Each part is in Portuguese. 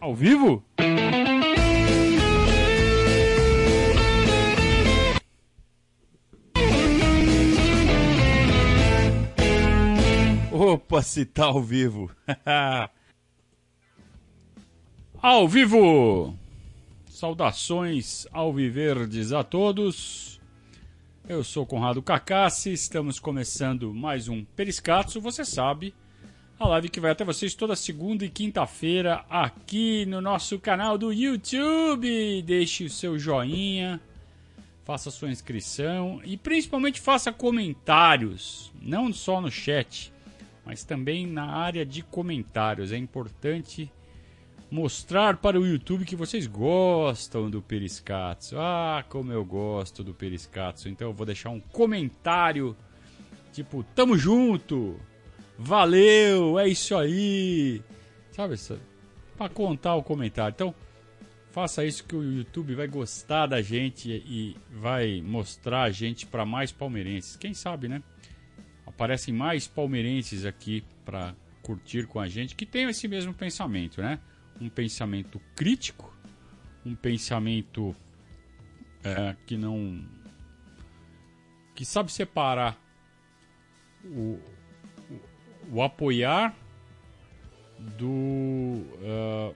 Ao vivo? Opa, se tá ao vivo. ao vivo! Saudações alviverdes a todos. Eu sou Conrado Cacassi, estamos começando mais um Periscatso, você sabe, a live que vai até vocês toda segunda e quinta-feira aqui no nosso canal do YouTube. Deixe o seu joinha, faça sua inscrição e principalmente faça comentários, não só no chat, mas também na área de comentários. É importante mostrar para o YouTube que vocês gostam do Periscatso. Ah, como eu gosto do Periscatso. Então eu vou deixar um comentário tipo, tamo junto, valeu, é isso aí. Sabe, para contar o comentário. Então, faça isso que o YouTube vai gostar da gente e vai mostrar a gente para mais palmeirenses. Quem sabe, né? Aparecem mais palmeirenses aqui para curtir com a gente que tem esse mesmo pensamento, né? um pensamento crítico, um pensamento é, que não. que sabe separar o, o, apoiar do uh,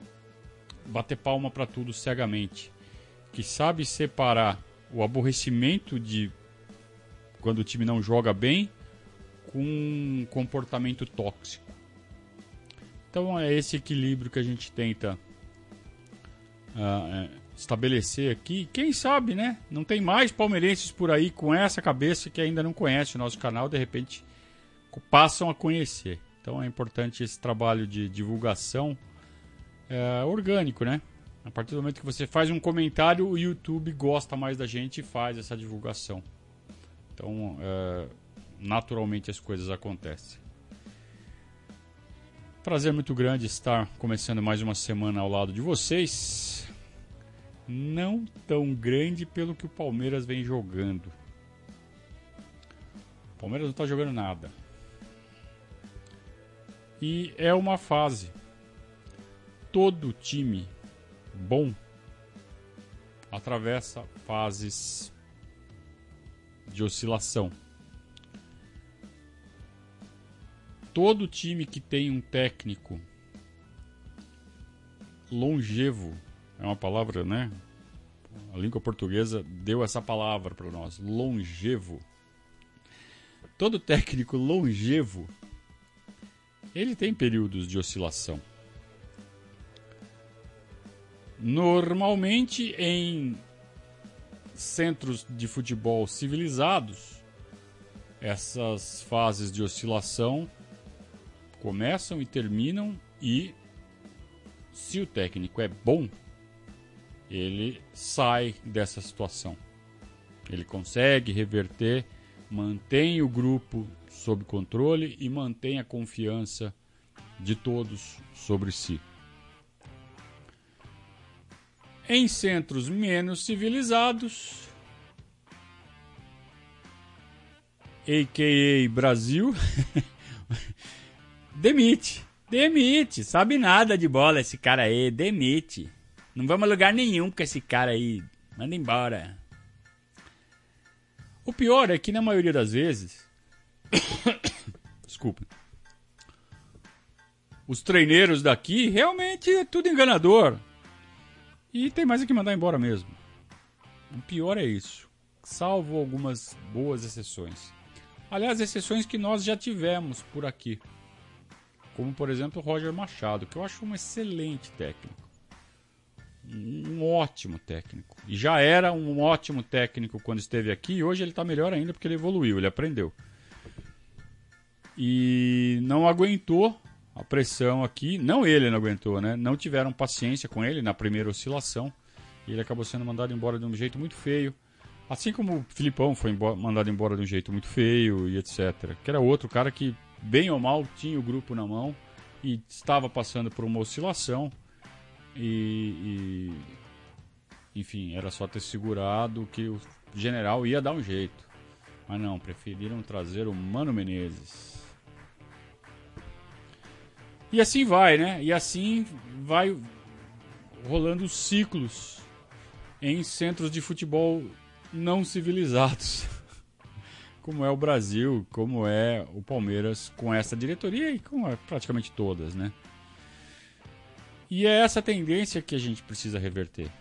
bater palma para tudo cegamente, que sabe separar o aborrecimento de quando o time não joga bem com um comportamento tóxico. Então é esse equilíbrio que a gente tenta uh, estabelecer aqui. Quem sabe, né? Não tem mais palmeirenses por aí com essa cabeça que ainda não conhece o nosso canal, de repente passam a conhecer. Então é importante esse trabalho de divulgação uh, orgânico, né? A partir do momento que você faz um comentário, o YouTube gosta mais da gente e faz essa divulgação. Então, uh, naturalmente as coisas acontecem. Prazer muito grande estar começando mais uma semana ao lado de vocês. Não tão grande pelo que o Palmeiras vem jogando. O Palmeiras não está jogando nada. E é uma fase. Todo time bom atravessa fases de oscilação. todo time que tem um técnico longevo, é uma palavra, né? A língua portuguesa deu essa palavra para nós, longevo. Todo técnico longevo, ele tem períodos de oscilação. Normalmente em centros de futebol civilizados, essas fases de oscilação começam e terminam e se o técnico é bom, ele sai dessa situação. Ele consegue reverter, mantém o grupo sob controle e mantém a confiança de todos sobre si. Em centros menos civilizados, a.k.a. Brasil, Demite. Demite. Sabe nada de bola esse cara aí. Demite. Não vamos a lugar nenhum com esse cara aí. Manda embora. O pior é que na maioria das vezes. Desculpa. Os treineiros daqui realmente é tudo enganador. E tem mais é que mandar embora mesmo. O pior é isso. Salvo algumas boas exceções. Aliás, exceções que nós já tivemos por aqui como por exemplo o Roger Machado, que eu acho um excelente técnico. Um ótimo técnico. E já era um ótimo técnico quando esteve aqui, e hoje ele está melhor ainda porque ele evoluiu, ele aprendeu. E não aguentou a pressão aqui, não ele não aguentou, né? Não tiveram paciência com ele na primeira oscilação. E ele acabou sendo mandado embora de um jeito muito feio. Assim como o Filipão foi mandado embora de um jeito muito feio e etc. Que era outro cara que bem ou mal, tinha o grupo na mão e estava passando por uma oscilação. E, e, enfim, era só ter segurado que o general ia dar um jeito. Mas não, preferiram trazer o Mano Menezes. E assim vai, né? E assim vai rolando ciclos em centros de futebol não civilizados, como é o Brasil, como é o Palmeiras com essa diretoria e com praticamente todas, né? E é essa tendência que a gente precisa reverter.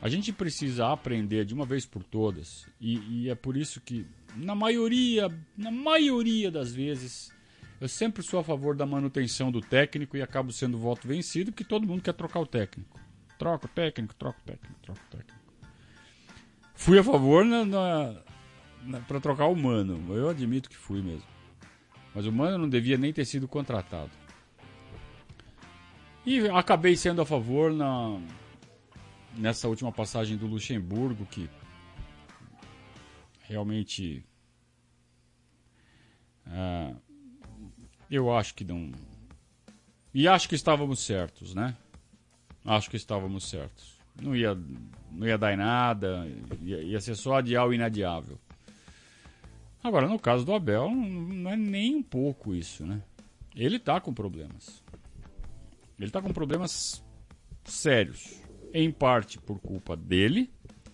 A gente precisa aprender de uma vez por todas, e, e, é por isso que, na maioria, na maioria das vezes, eu sempre sou a favor da manutenção do técnico e acabo sendo voto vencido, que todo mundo quer trocar o técnico. Troca o técnico, troca o técnico, troca o técnico. Fui a favor na, na, na para trocar o Mano, eu admito que fui mesmo. Mas o Mano não devia nem ter sido contratado. E acabei sendo a favor na, nessa última passagem do Luxemburgo, que realmente uh, eu acho que não. E acho que estávamos certos, né? Acho que estávamos certos. Não ia, não ia dar em nada, ia, ia ser só adiar o inadiável. Agora, no caso do Abel, não é nem um pouco isso, né? Ele tá com problemas. Ele tá com problemas sérios em parte por culpa dele,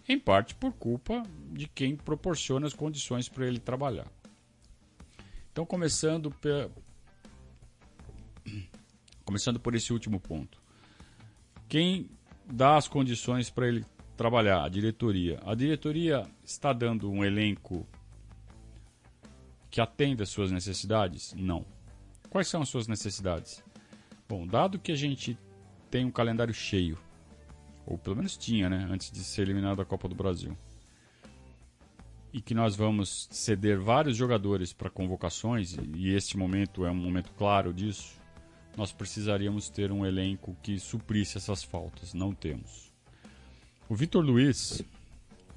em parte por culpa de quem proporciona as condições para ele trabalhar. Então, começando. Começando por esse último ponto. Quem dá as condições para ele trabalhar? A diretoria. A diretoria está dando um elenco que atenda às suas necessidades? Não. Quais são as suas necessidades? Bom, dado que a gente tem um calendário cheio, ou pelo menos tinha, né, antes de ser eliminado da Copa do Brasil. E que nós vamos ceder vários jogadores para convocações, e este momento é um momento claro disso. Nós precisaríamos ter um elenco que suprisse essas faltas. Não temos. O Vitor Luiz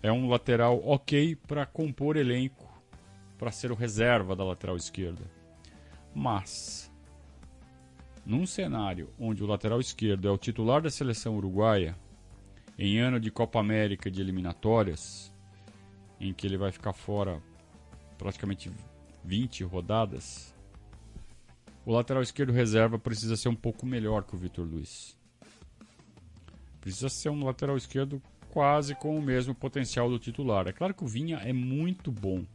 é um lateral ok para compor elenco, para ser o reserva da lateral esquerda. Mas, num cenário onde o lateral esquerdo é o titular da seleção uruguaia, em ano de Copa América de eliminatórias, em que ele vai ficar fora praticamente 20 rodadas, o lateral esquerdo reserva precisa ser um pouco melhor que o Vitor Luiz. Precisa ser um lateral esquerdo quase com o mesmo potencial do titular. É claro que o Vinha é muito bom.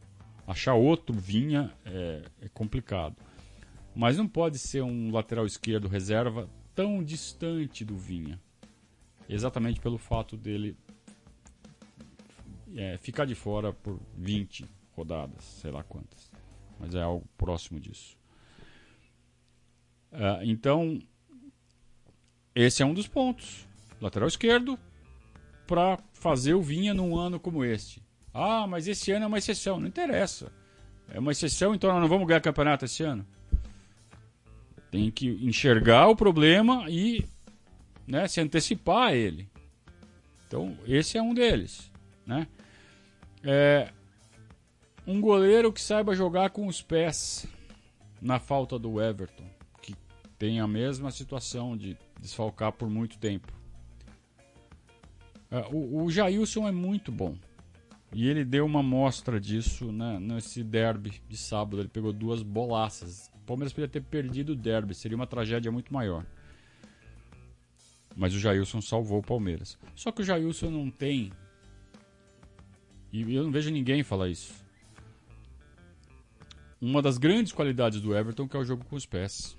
Achar outro Vinha é, é complicado. Mas não pode ser um lateral esquerdo reserva tão distante do Vinha exatamente pelo fato dele é, ficar de fora por 20 rodadas, sei lá quantas. Mas é algo próximo disso. Uh, então, esse é um dos pontos. Lateral esquerdo, para fazer o Vinha num ano como este. Ah, mas esse ano é uma exceção. Não interessa. É uma exceção, então nós não vamos ganhar campeonato esse ano. Tem que enxergar o problema e né, se antecipar a ele. Então, esse é um deles. Né? É, um goleiro que saiba jogar com os pés na falta do Everton, tem a mesma situação de desfalcar por muito tempo. É, o, o Jailson é muito bom. E ele deu uma mostra disso né, nesse derby de sábado. Ele pegou duas bolaças. O Palmeiras podia ter perdido o derby, seria uma tragédia muito maior. Mas o Jailson salvou o Palmeiras. Só que o Jailson não tem. E eu não vejo ninguém falar isso. Uma das grandes qualidades do Everton que é o jogo com os pés.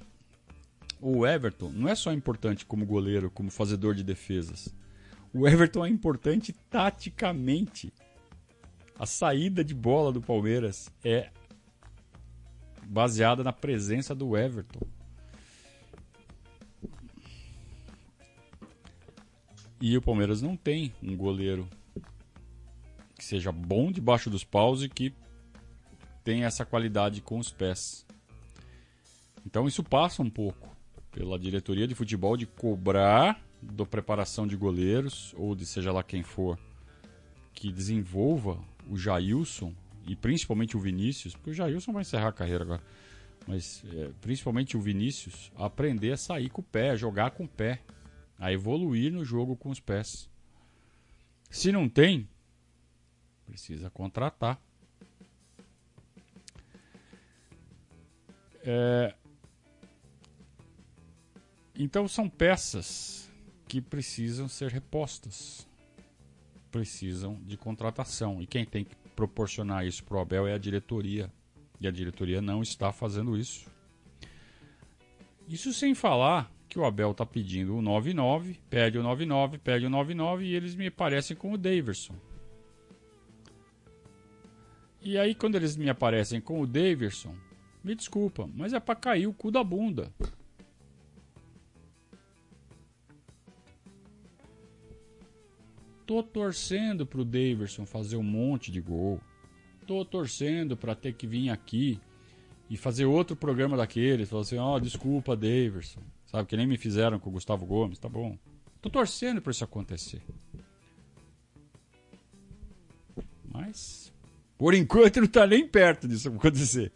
O Everton não é só importante como goleiro, como fazedor de defesas. O Everton é importante taticamente. A saída de bola do Palmeiras é baseada na presença do Everton. E o Palmeiras não tem um goleiro que seja bom debaixo dos paus e que tenha essa qualidade com os pés. Então isso passa um pouco pela diretoria de futebol de cobrar da preparação de goleiros ou de seja lá quem for que desenvolva o Jailson e principalmente o Vinícius, porque o Jailson vai encerrar a carreira agora, mas é, principalmente o Vinícius, aprender a sair com o pé, a jogar com o pé a evoluir no jogo com os pés. Se não tem, precisa contratar. É... Então são peças que precisam ser repostas. Precisam de contratação. E quem tem que proporcionar isso para o Abel é a diretoria. E a diretoria não está fazendo isso. Isso sem falar que o Abel está pedindo o 99, pede o 99, pede o 99 e eles me aparecem com o Daverson. E aí quando eles me aparecem com o Daverson, me desculpa, mas é para cair o cu da bunda. Tô torcendo pro Daverson fazer um monte de gol. Tô torcendo para ter que vir aqui e fazer outro programa daqueles. Falar assim, ó, oh, desculpa, Daverson. Sabe, que nem me fizeram com o Gustavo Gomes, tá bom. Tô torcendo para isso acontecer. Mas, por enquanto, não tá nem perto disso acontecer.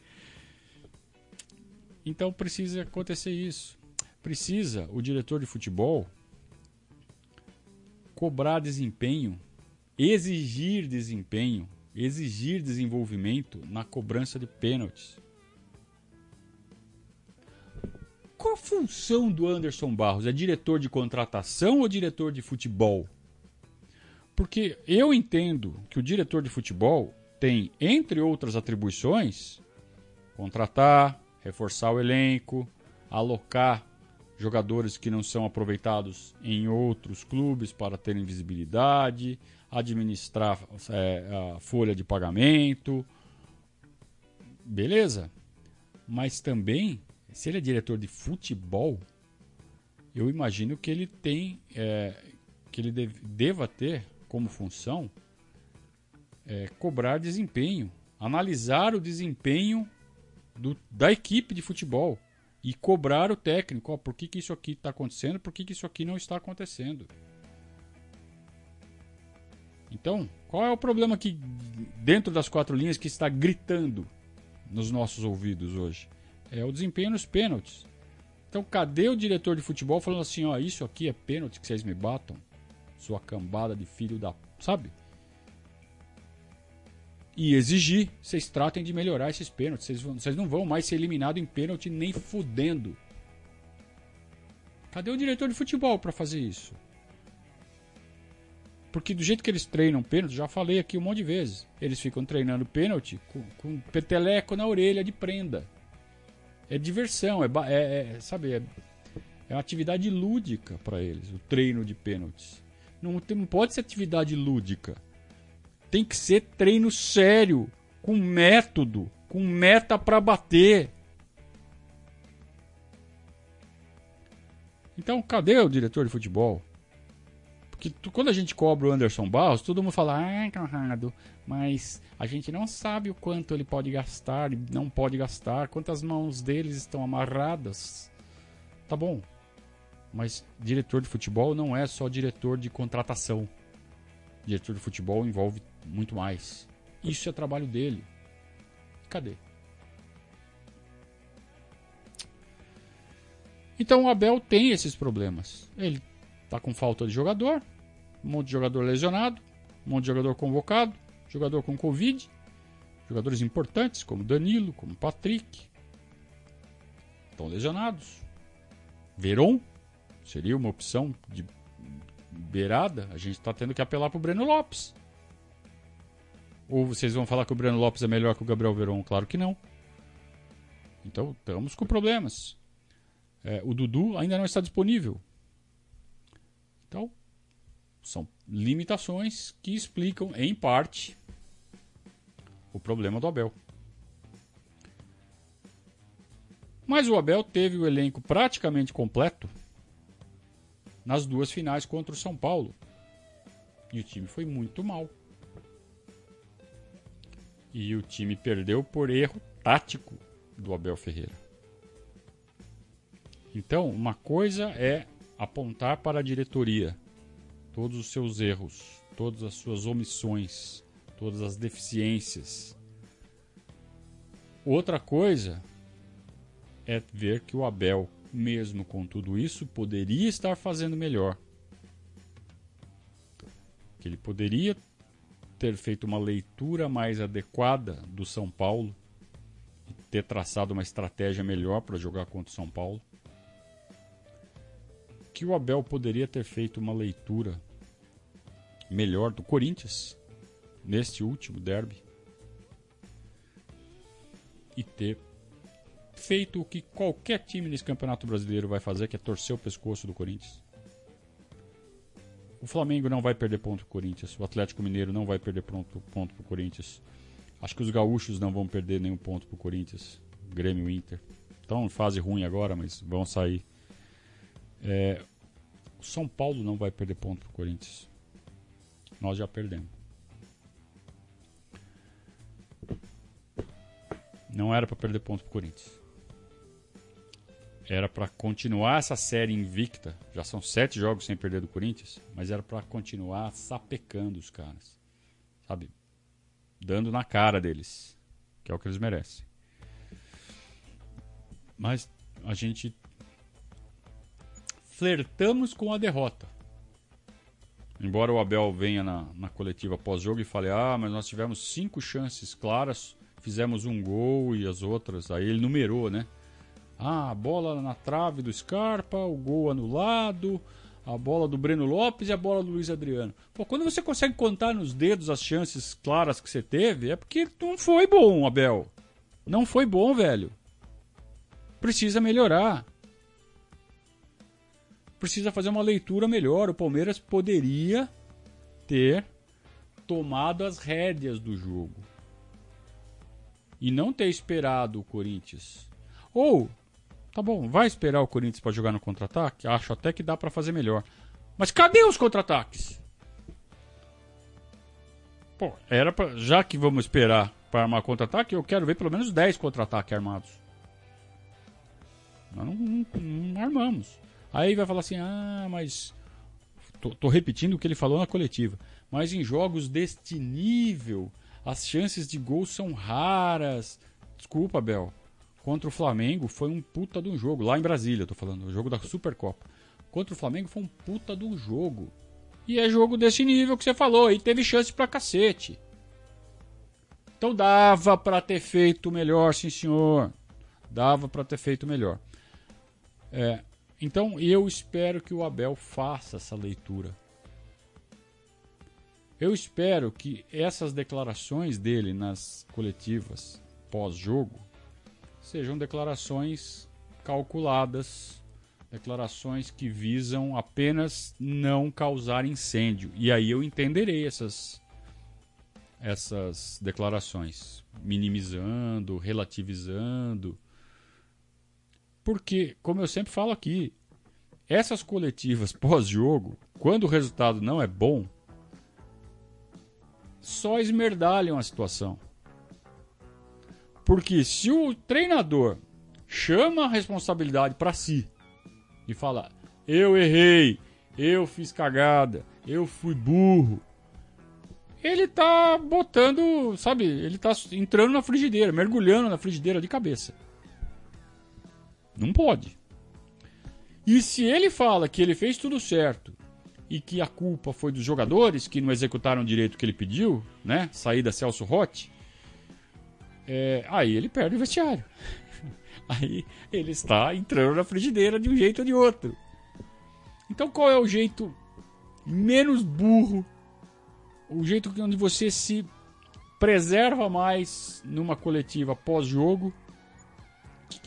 Então precisa acontecer isso. Precisa o diretor de futebol cobrar desempenho, exigir desempenho, exigir desenvolvimento na cobrança de pênaltis. Qual a função do Anderson Barros? É diretor de contratação ou diretor de futebol? Porque eu entendo que o diretor de futebol tem, entre outras atribuições, contratar, reforçar o elenco, alocar jogadores que não são aproveitados em outros clubes para terem visibilidade, administrar é, a folha de pagamento. Beleza. Mas também se ele é diretor de futebol, eu imagino que ele tem, é, que ele deva ter como função é, cobrar desempenho, analisar o desempenho do, da equipe de futebol e cobrar o técnico. Ó, por que, que isso aqui está acontecendo? Por que, que isso aqui não está acontecendo? Então, qual é o problema que dentro das quatro linhas que está gritando nos nossos ouvidos hoje? é o desempenho nos pênaltis. Então, cadê o diretor de futebol falando assim: ó, isso aqui é pênalti que vocês me batam? Sua cambada de filho da. Sabe? E exigir, vocês tratem de melhorar esses pênaltis. Vocês, não vão mais ser eliminados em pênalti nem fudendo. Cadê o diretor de futebol para fazer isso? Porque do jeito que eles treinam pênalti, já falei aqui um monte de vezes. Eles ficam treinando pênalti com, com peteleco na orelha de prenda. É diversão, é, é, é sabe, é, é uma atividade lúdica para eles, o treino de pênaltis. Não, não pode ser atividade lúdica. Tem que ser treino sério, com método, com meta para bater. Então, cadê o diretor de futebol? Porque tu, quando a gente cobra o Anderson Barros, todo mundo fala, ah, Conrado, mas a gente não sabe o quanto ele pode gastar e não pode gastar, quantas mãos deles estão amarradas. Tá bom. Mas diretor de futebol não é só diretor de contratação. Diretor de futebol envolve muito mais. Isso é trabalho dele. Cadê? Então o Abel tem esses problemas. Ele Tá com falta de jogador, um monte de jogador lesionado, um monte de jogador convocado, jogador com Covid, jogadores importantes como Danilo, como Patrick, estão lesionados. Veron seria uma opção de beirada. A gente está tendo que apelar para o Breno Lopes. Ou vocês vão falar que o Breno Lopes é melhor que o Gabriel Veron? Claro que não. Então estamos com problemas. É, o Dudu ainda não está disponível. Então, são limitações que explicam, em parte, o problema do Abel. Mas o Abel teve o elenco praticamente completo nas duas finais contra o São Paulo. E o time foi muito mal. E o time perdeu por erro tático do Abel Ferreira. Então, uma coisa é apontar para a diretoria todos os seus erros, todas as suas omissões, todas as deficiências. Outra coisa é ver que o Abel, mesmo com tudo isso, poderia estar fazendo melhor. Que ele poderia ter feito uma leitura mais adequada do São Paulo ter traçado uma estratégia melhor para jogar contra o São Paulo que o Abel poderia ter feito uma leitura melhor do Corinthians neste último derby e ter feito o que qualquer time nesse Campeonato Brasileiro vai fazer, que é torcer o pescoço do Corinthians. O Flamengo não vai perder ponto pro Corinthians, o Atlético Mineiro não vai perder ponto, ponto pro Corinthians. Acho que os gaúchos não vão perder nenhum ponto pro Corinthians. Grêmio Inter. Estão em fase ruim agora, mas vão sair. É, o São Paulo não vai perder ponto pro Corinthians. Nós já perdemos. Não era para perder ponto pro Corinthians. Era para continuar essa série invicta. Já são sete jogos sem perder do Corinthians, mas era para continuar sapecando os caras, sabe? Dando na cara deles, que é o que eles merecem. Mas a gente flertamos com a derrota. Embora o Abel venha na, na coletiva pós-jogo e fale: Ah, mas nós tivemos cinco chances claras, fizemos um gol e as outras. Aí ele numerou, né? Ah, a bola na trave do Scarpa, o gol anulado, a bola do Breno Lopes e a bola do Luiz Adriano. Pô, quando você consegue contar nos dedos as chances claras que você teve, é porque não foi bom, Abel. Não foi bom, velho. Precisa melhorar precisa fazer uma leitura melhor. O Palmeiras poderia ter tomado as rédeas do jogo e não ter esperado o Corinthians. Ou, tá bom, vai esperar o Corinthians para jogar no contra-ataque? Acho até que dá para fazer melhor. Mas cadê os contra-ataques? Pô, era pra, já que vamos esperar para armar contra-ataque, eu quero ver pelo menos 10 contra-ataques armados. Nós não, não, não armamos. Aí vai falar assim: ah, mas. Tô, tô, repetindo o que ele falou na coletiva. Mas em jogos deste nível, as chances de gol são raras. Desculpa, Bel. Contra o Flamengo foi um puta de um jogo. Lá em Brasília, tô falando. O jogo da Supercopa. Contra o Flamengo foi um puta de um jogo. E é jogo desse nível que você falou. E teve chance pra cacete. Então dava para ter feito melhor, sim senhor. Dava para ter feito melhor. É, então eu espero que o Abel faça essa leitura. Eu espero que essas declarações dele nas coletivas pós-jogo sejam declarações calculadas, declarações que visam apenas não causar incêndio. E aí eu entenderei essas essas declarações, minimizando, relativizando, porque, como eu sempre falo aqui, essas coletivas pós-jogo, quando o resultado não é bom, só esmerdalham a situação. Porque se o treinador chama a responsabilidade para si e fala: "Eu errei, eu fiz cagada, eu fui burro", ele tá botando, sabe, ele tá entrando na frigideira, mergulhando na frigideira de cabeça. Não pode. E se ele fala que ele fez tudo certo e que a culpa foi dos jogadores que não executaram direito o que ele pediu, né? Saída Celso Rotti, é, aí ele perde o vestiário. aí ele está entrando na frigideira de um jeito ou de outro. Então qual é o jeito menos burro, o jeito onde você se preserva mais numa coletiva pós-jogo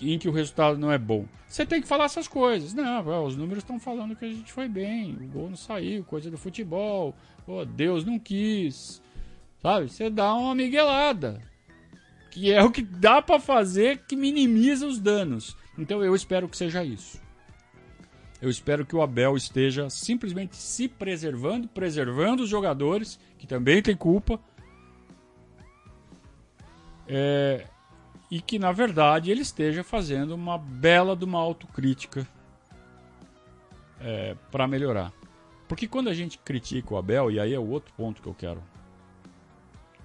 em que o resultado não é bom. Você tem que falar essas coisas. Não, os números estão falando que a gente foi bem, o gol não saiu, coisa do futebol, oh, Deus não quis. Sabe? Você dá uma miguelada. Que é o que dá para fazer que minimiza os danos. Então eu espero que seja isso. Eu espero que o Abel esteja simplesmente se preservando, preservando os jogadores, que também tem culpa. É, e que na verdade ele esteja fazendo uma bela de uma autocrítica é, para melhorar. Porque quando a gente critica o Abel, e aí é o outro ponto que eu quero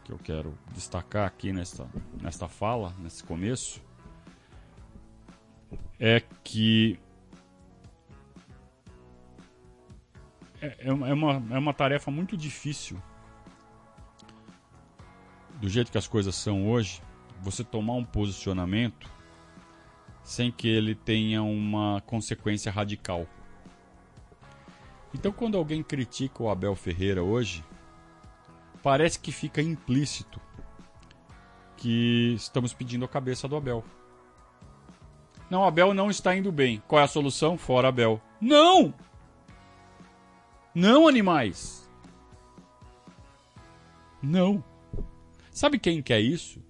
que eu quero destacar aqui nesta, nesta fala, nesse começo, é que é, é, uma, é uma tarefa muito difícil do jeito que as coisas são hoje você tomar um posicionamento sem que ele tenha uma consequência radical. Então, quando alguém critica o Abel Ferreira hoje, parece que fica implícito que estamos pedindo a cabeça do Abel. Não, Abel não está indo bem. Qual é a solução? Fora Abel. Não! Não, animais! Não. Sabe quem quer isso?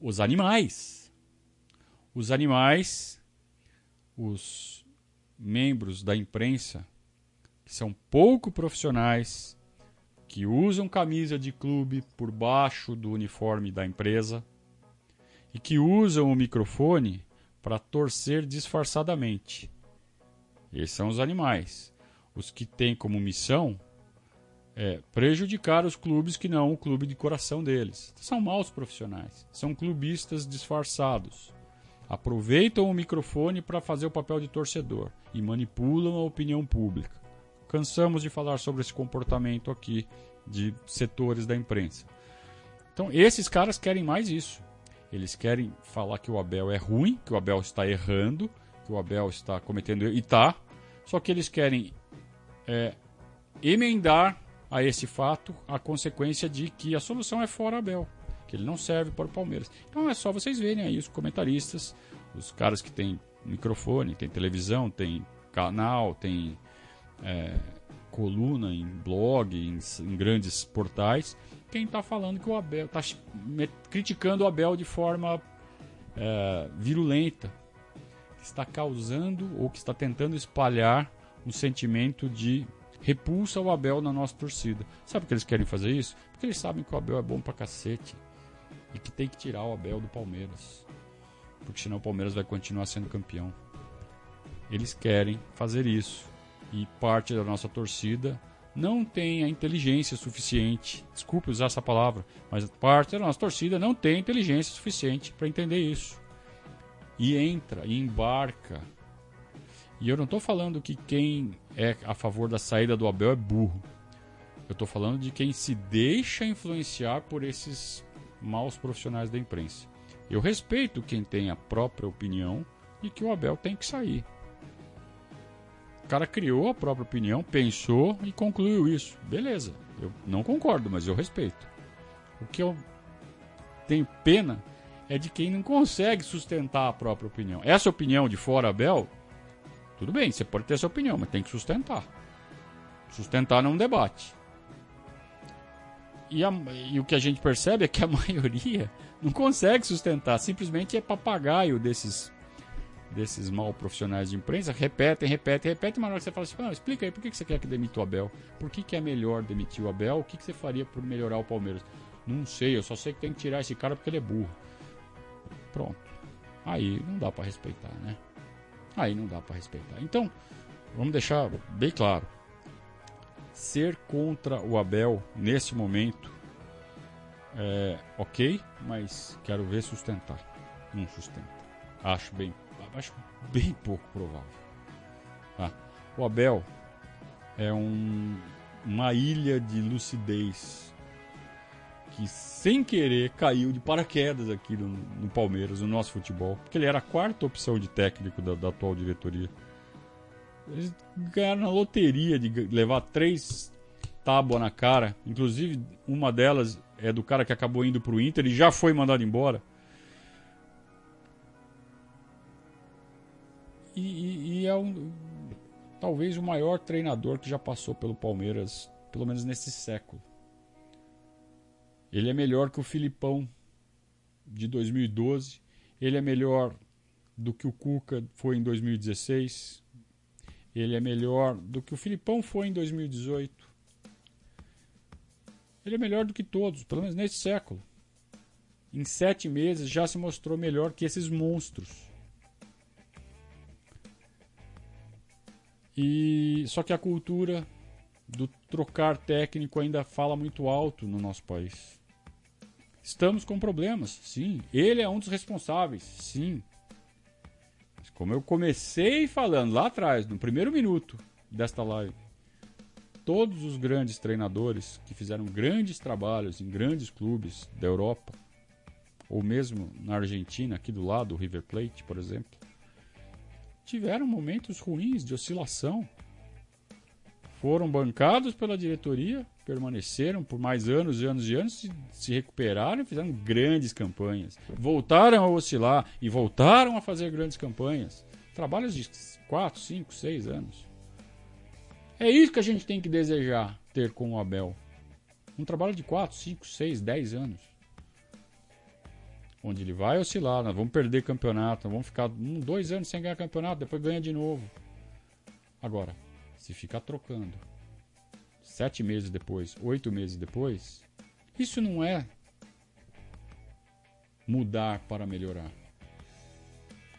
Os animais. Os animais, os membros da imprensa, que são pouco profissionais, que usam camisa de clube por baixo do uniforme da empresa e que usam o microfone para torcer disfarçadamente. Esses são os animais. Os que têm como missão é, prejudicar os clubes que não o clube de coração deles. São maus profissionais, são clubistas disfarçados. Aproveitam o microfone para fazer o papel de torcedor e manipulam a opinião pública. Cansamos de falar sobre esse comportamento aqui de setores da imprensa. Então, esses caras querem mais isso. Eles querem falar que o Abel é ruim, que o Abel está errando, que o Abel está cometendo e está. Só que eles querem é, emendar a esse fato a consequência de que a solução é fora Abel, que ele não serve para o Palmeiras. Então é só vocês verem aí os comentaristas, os caras que têm microfone, tem televisão, tem canal, tem é, coluna em blog, em, em grandes portais, quem está falando que o Abel está criticando o Abel de forma é, virulenta, que está causando ou que está tentando espalhar um sentimento de repulsa o Abel na nossa torcida. Sabe por que eles querem fazer isso? Porque eles sabem que o Abel é bom pra cacete e que tem que tirar o Abel do Palmeiras. Porque senão o Palmeiras vai continuar sendo campeão. Eles querem fazer isso. E parte da nossa torcida não tem a inteligência suficiente. Desculpe usar essa palavra, mas parte da nossa torcida não tem inteligência suficiente para entender isso. E entra, e embarca e eu não estou falando que quem é a favor da saída do Abel é burro. Eu estou falando de quem se deixa influenciar por esses maus profissionais da imprensa. Eu respeito quem tem a própria opinião de que o Abel tem que sair. Cara criou a própria opinião, pensou e concluiu isso. Beleza, eu não concordo, mas eu respeito. O que eu tenho pena é de quem não consegue sustentar a própria opinião. Essa opinião de fora Abel tudo bem, você pode ter essa opinião, mas tem que sustentar. Sustentar não debate. E, a, e, o que a gente percebe é que a maioria não consegue sustentar, simplesmente é papagaio desses desses mal profissionais de imprensa, repetem, repetem, repetem, na hora que você fala assim, ah, explica aí, por que você quer que demita o Abel? Por que, que é melhor demitir o Abel? O que, que você faria por melhorar o Palmeiras? Não sei, eu só sei que tem que tirar esse cara porque ele é burro. Pronto. Aí não dá para respeitar, né? Aí não dá para respeitar. Então, vamos deixar bem claro. Ser contra o Abel nesse momento é ok, mas quero ver sustentar. Não sustenta. Acho bem, acho bem pouco provável. Ah, o Abel é um, uma ilha de lucidez que sem querer caiu de paraquedas aqui no, no, Palmeiras, no nosso futebol, porque ele era a quarta opção de técnico da, da atual diretoria. Eles ganharam na loteria de levar três tábuas na cara, inclusive uma delas é do cara que acabou indo pro Inter e já foi mandado embora. E, e, é um, talvez o maior treinador que já passou pelo Palmeiras, pelo menos nesse século. Ele é melhor que o Filipão de 2012. Ele é melhor do que o Cuca foi em 2016. Ele é melhor do que o Filipão foi em 2018. Ele é melhor do que todos, pelo menos nesse século. Em sete meses já se mostrou melhor que esses monstros. E só que a cultura do trocar técnico ainda fala muito alto no nosso país. Estamos com problemas, sim. Ele é um dos responsáveis, sim. Mas como eu comecei falando lá atrás, no primeiro minuto desta live, todos os grandes treinadores que fizeram grandes trabalhos em grandes clubes da Europa, ou mesmo na Argentina, aqui do lado, o River Plate, por exemplo, tiveram momentos ruins de oscilação. foram bancados pela diretoria, permaneceram por mais anos e anos e anos, se, recuperaram e fizeram grandes campanhas. Voltaram a oscilar e voltaram a fazer grandes campanhas. Trabalhos de 4, 5, 6 anos. É isso que a gente tem que desejar ter com o Abel. Um trabalho de 4, 5, 6, 10 anos. Onde ele vai oscilar, nós vamos perder campeonato, nós vamos ficar um, dois anos sem ganhar campeonato, depois ganha de novo. Agora, se ficar trocando sete meses depois, oito meses depois, isso não é mudar para melhorar.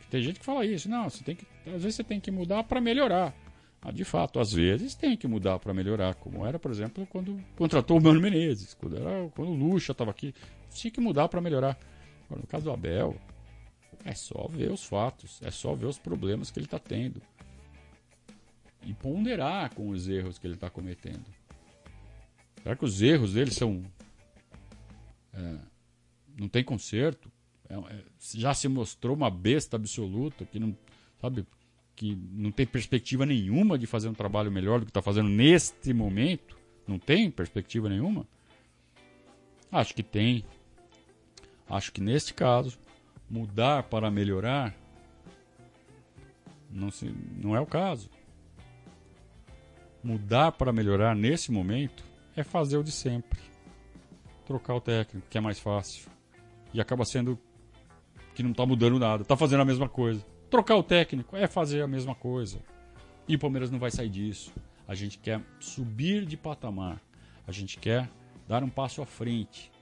Tem gente que fala isso, não, você tem que, às vezes você tem que mudar para melhorar. Ah, de fato, às vezes tem que mudar para melhorar, como era, por exemplo, quando contratou o Mano Menezes, quando, era, quando o Lucha estava aqui, tinha que mudar para melhorar. Agora, no caso do Abel, é só ver os fatos, é só ver os problemas que ele está tendo e ponderar com os erros que ele está cometendo. Será que os erros dele são. É, não tem conserto? É, é, já se mostrou uma besta absoluta que não. Sabe? Que não tem perspectiva nenhuma de fazer um trabalho melhor do que está fazendo neste momento? Não tem perspectiva nenhuma? Acho que tem. Acho que neste caso, mudar para melhorar não, se, não é o caso. Mudar para melhorar nesse momento é fazer o de sempre. Trocar o técnico, que é mais fácil. E acaba sendo que não está mudando nada, está fazendo a mesma coisa. Trocar o técnico é fazer a mesma coisa. E o Palmeiras não vai sair disso. A gente quer subir de patamar. A gente quer dar um passo à frente.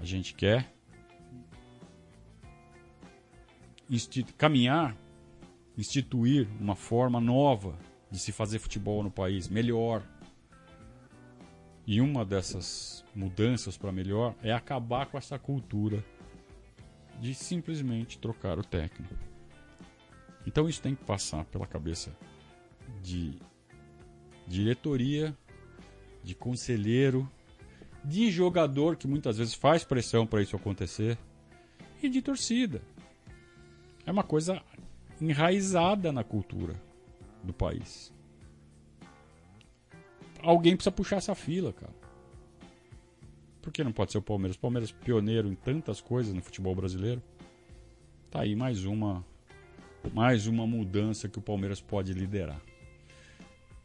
A gente quer caminhar, instituir uma forma nova de se fazer futebol no país, melhor, e uma dessas mudanças para melhor é acabar com essa cultura de simplesmente trocar o técnico. Então isso tem que passar pela cabeça de diretoria, de conselheiro, de jogador que muitas vezes faz pressão para isso acontecer e de torcida. É uma coisa enraizada na cultura do país alguém precisa puxar essa fila, cara. Por que não pode ser o Palmeiras? O Palmeiras pioneiro em tantas coisas no futebol brasileiro. Tá aí mais uma mais uma mudança que o Palmeiras pode liderar.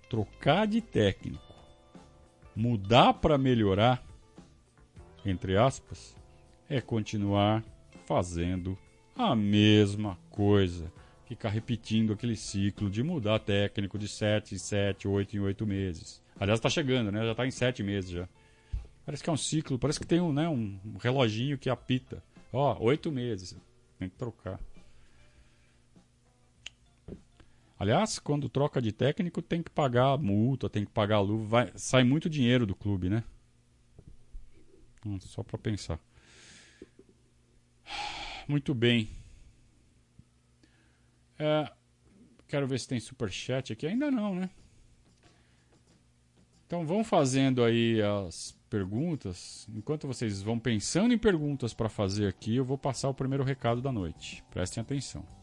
Trocar de técnico, mudar para melhorar, entre aspas, é continuar fazendo a mesma coisa. Ficar repetindo aquele ciclo de mudar técnico de 7 em 7, 8 em 8 meses. Aliás, está chegando, né? Já está em sete meses já. Parece que é um ciclo, parece que tem um, né, um reloginho que apita. Ó, oito meses. Tem que trocar. Aliás, quando troca de técnico, tem que pagar multa, tem que pagar luva. Vai, sai muito dinheiro do clube, né? Hum, só para pensar. Muito bem. É, quero ver se tem superchat aqui. Ainda não, né? Então vão fazendo aí as perguntas. Enquanto vocês vão pensando em perguntas para fazer aqui, eu vou passar o primeiro recado da noite. Prestem atenção.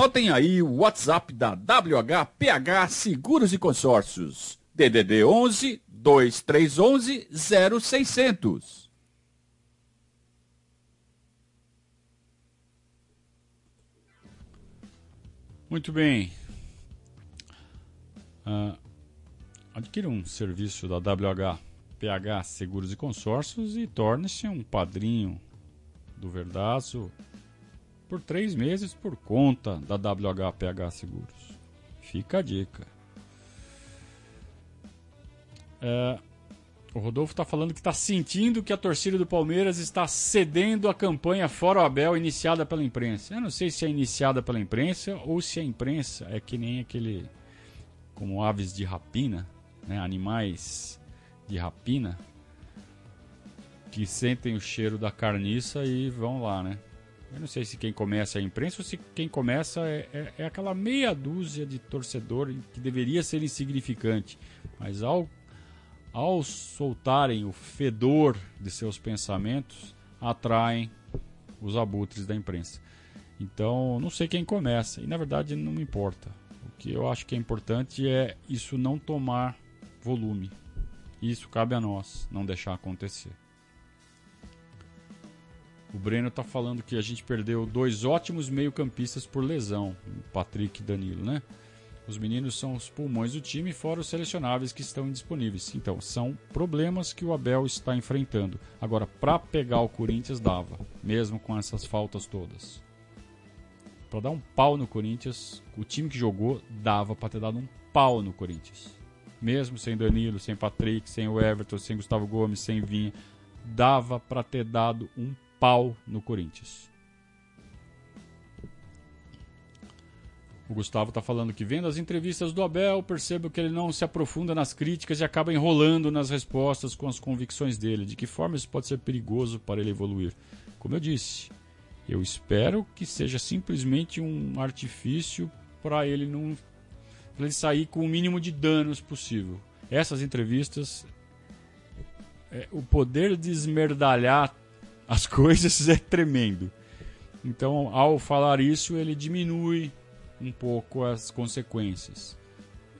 Notem aí o WhatsApp da WHPH Seguros e Consórcios. DDD 11 2311 0600. Muito bem. Uh, adquira um serviço da WH PH Seguros e Consórcios e torne-se um padrinho do Verdaço por três meses por conta da WHPH Seguros. Fica a dica. É, o Rodolfo está falando que está sentindo que a torcida do Palmeiras está cedendo a campanha Fora o Abel iniciada pela imprensa. Eu não sei se é iniciada pela imprensa ou se a imprensa é que nem aquele. como aves de rapina, né? animais de rapina, que sentem o cheiro da carniça e vão lá, né? Eu não sei se quem começa é a imprensa ou se quem começa é, é, é aquela meia dúzia de torcedor que deveria ser insignificante. Mas ao ao soltarem o fedor de seus pensamentos, atraem os abutres da imprensa. Então, não sei quem começa, e na verdade não me importa. O que eu acho que é importante é isso não tomar volume. Isso cabe a nós, não deixar acontecer. O Breno está falando que a gente perdeu dois ótimos meio-campistas por lesão, Patrick e Danilo, né? Os meninos são os pulmões do time, fora os selecionáveis que estão indisponíveis. Então, são problemas que o Abel está enfrentando. Agora, para pegar o Corinthians, dava, mesmo com essas faltas todas. Para dar um pau no Corinthians, o time que jogou dava para ter dado um pau no Corinthians. Mesmo sem Danilo, sem Patrick, sem o Everton, sem Gustavo Gomes, sem Vinha, dava para ter dado um pau no Corinthians. O Gustavo está falando que vendo as entrevistas do Abel, percebo que ele não se aprofunda nas críticas e acaba enrolando nas respostas com as convicções dele. De que forma isso pode ser perigoso para ele evoluir? Como eu disse, eu espero que seja simplesmente um artifício para ele não pra ele sair com o mínimo de danos possível. Essas entrevistas, é, o poder de esmerdalhar as coisas é tremendo. Então, ao falar isso, ele diminui um pouco as consequências.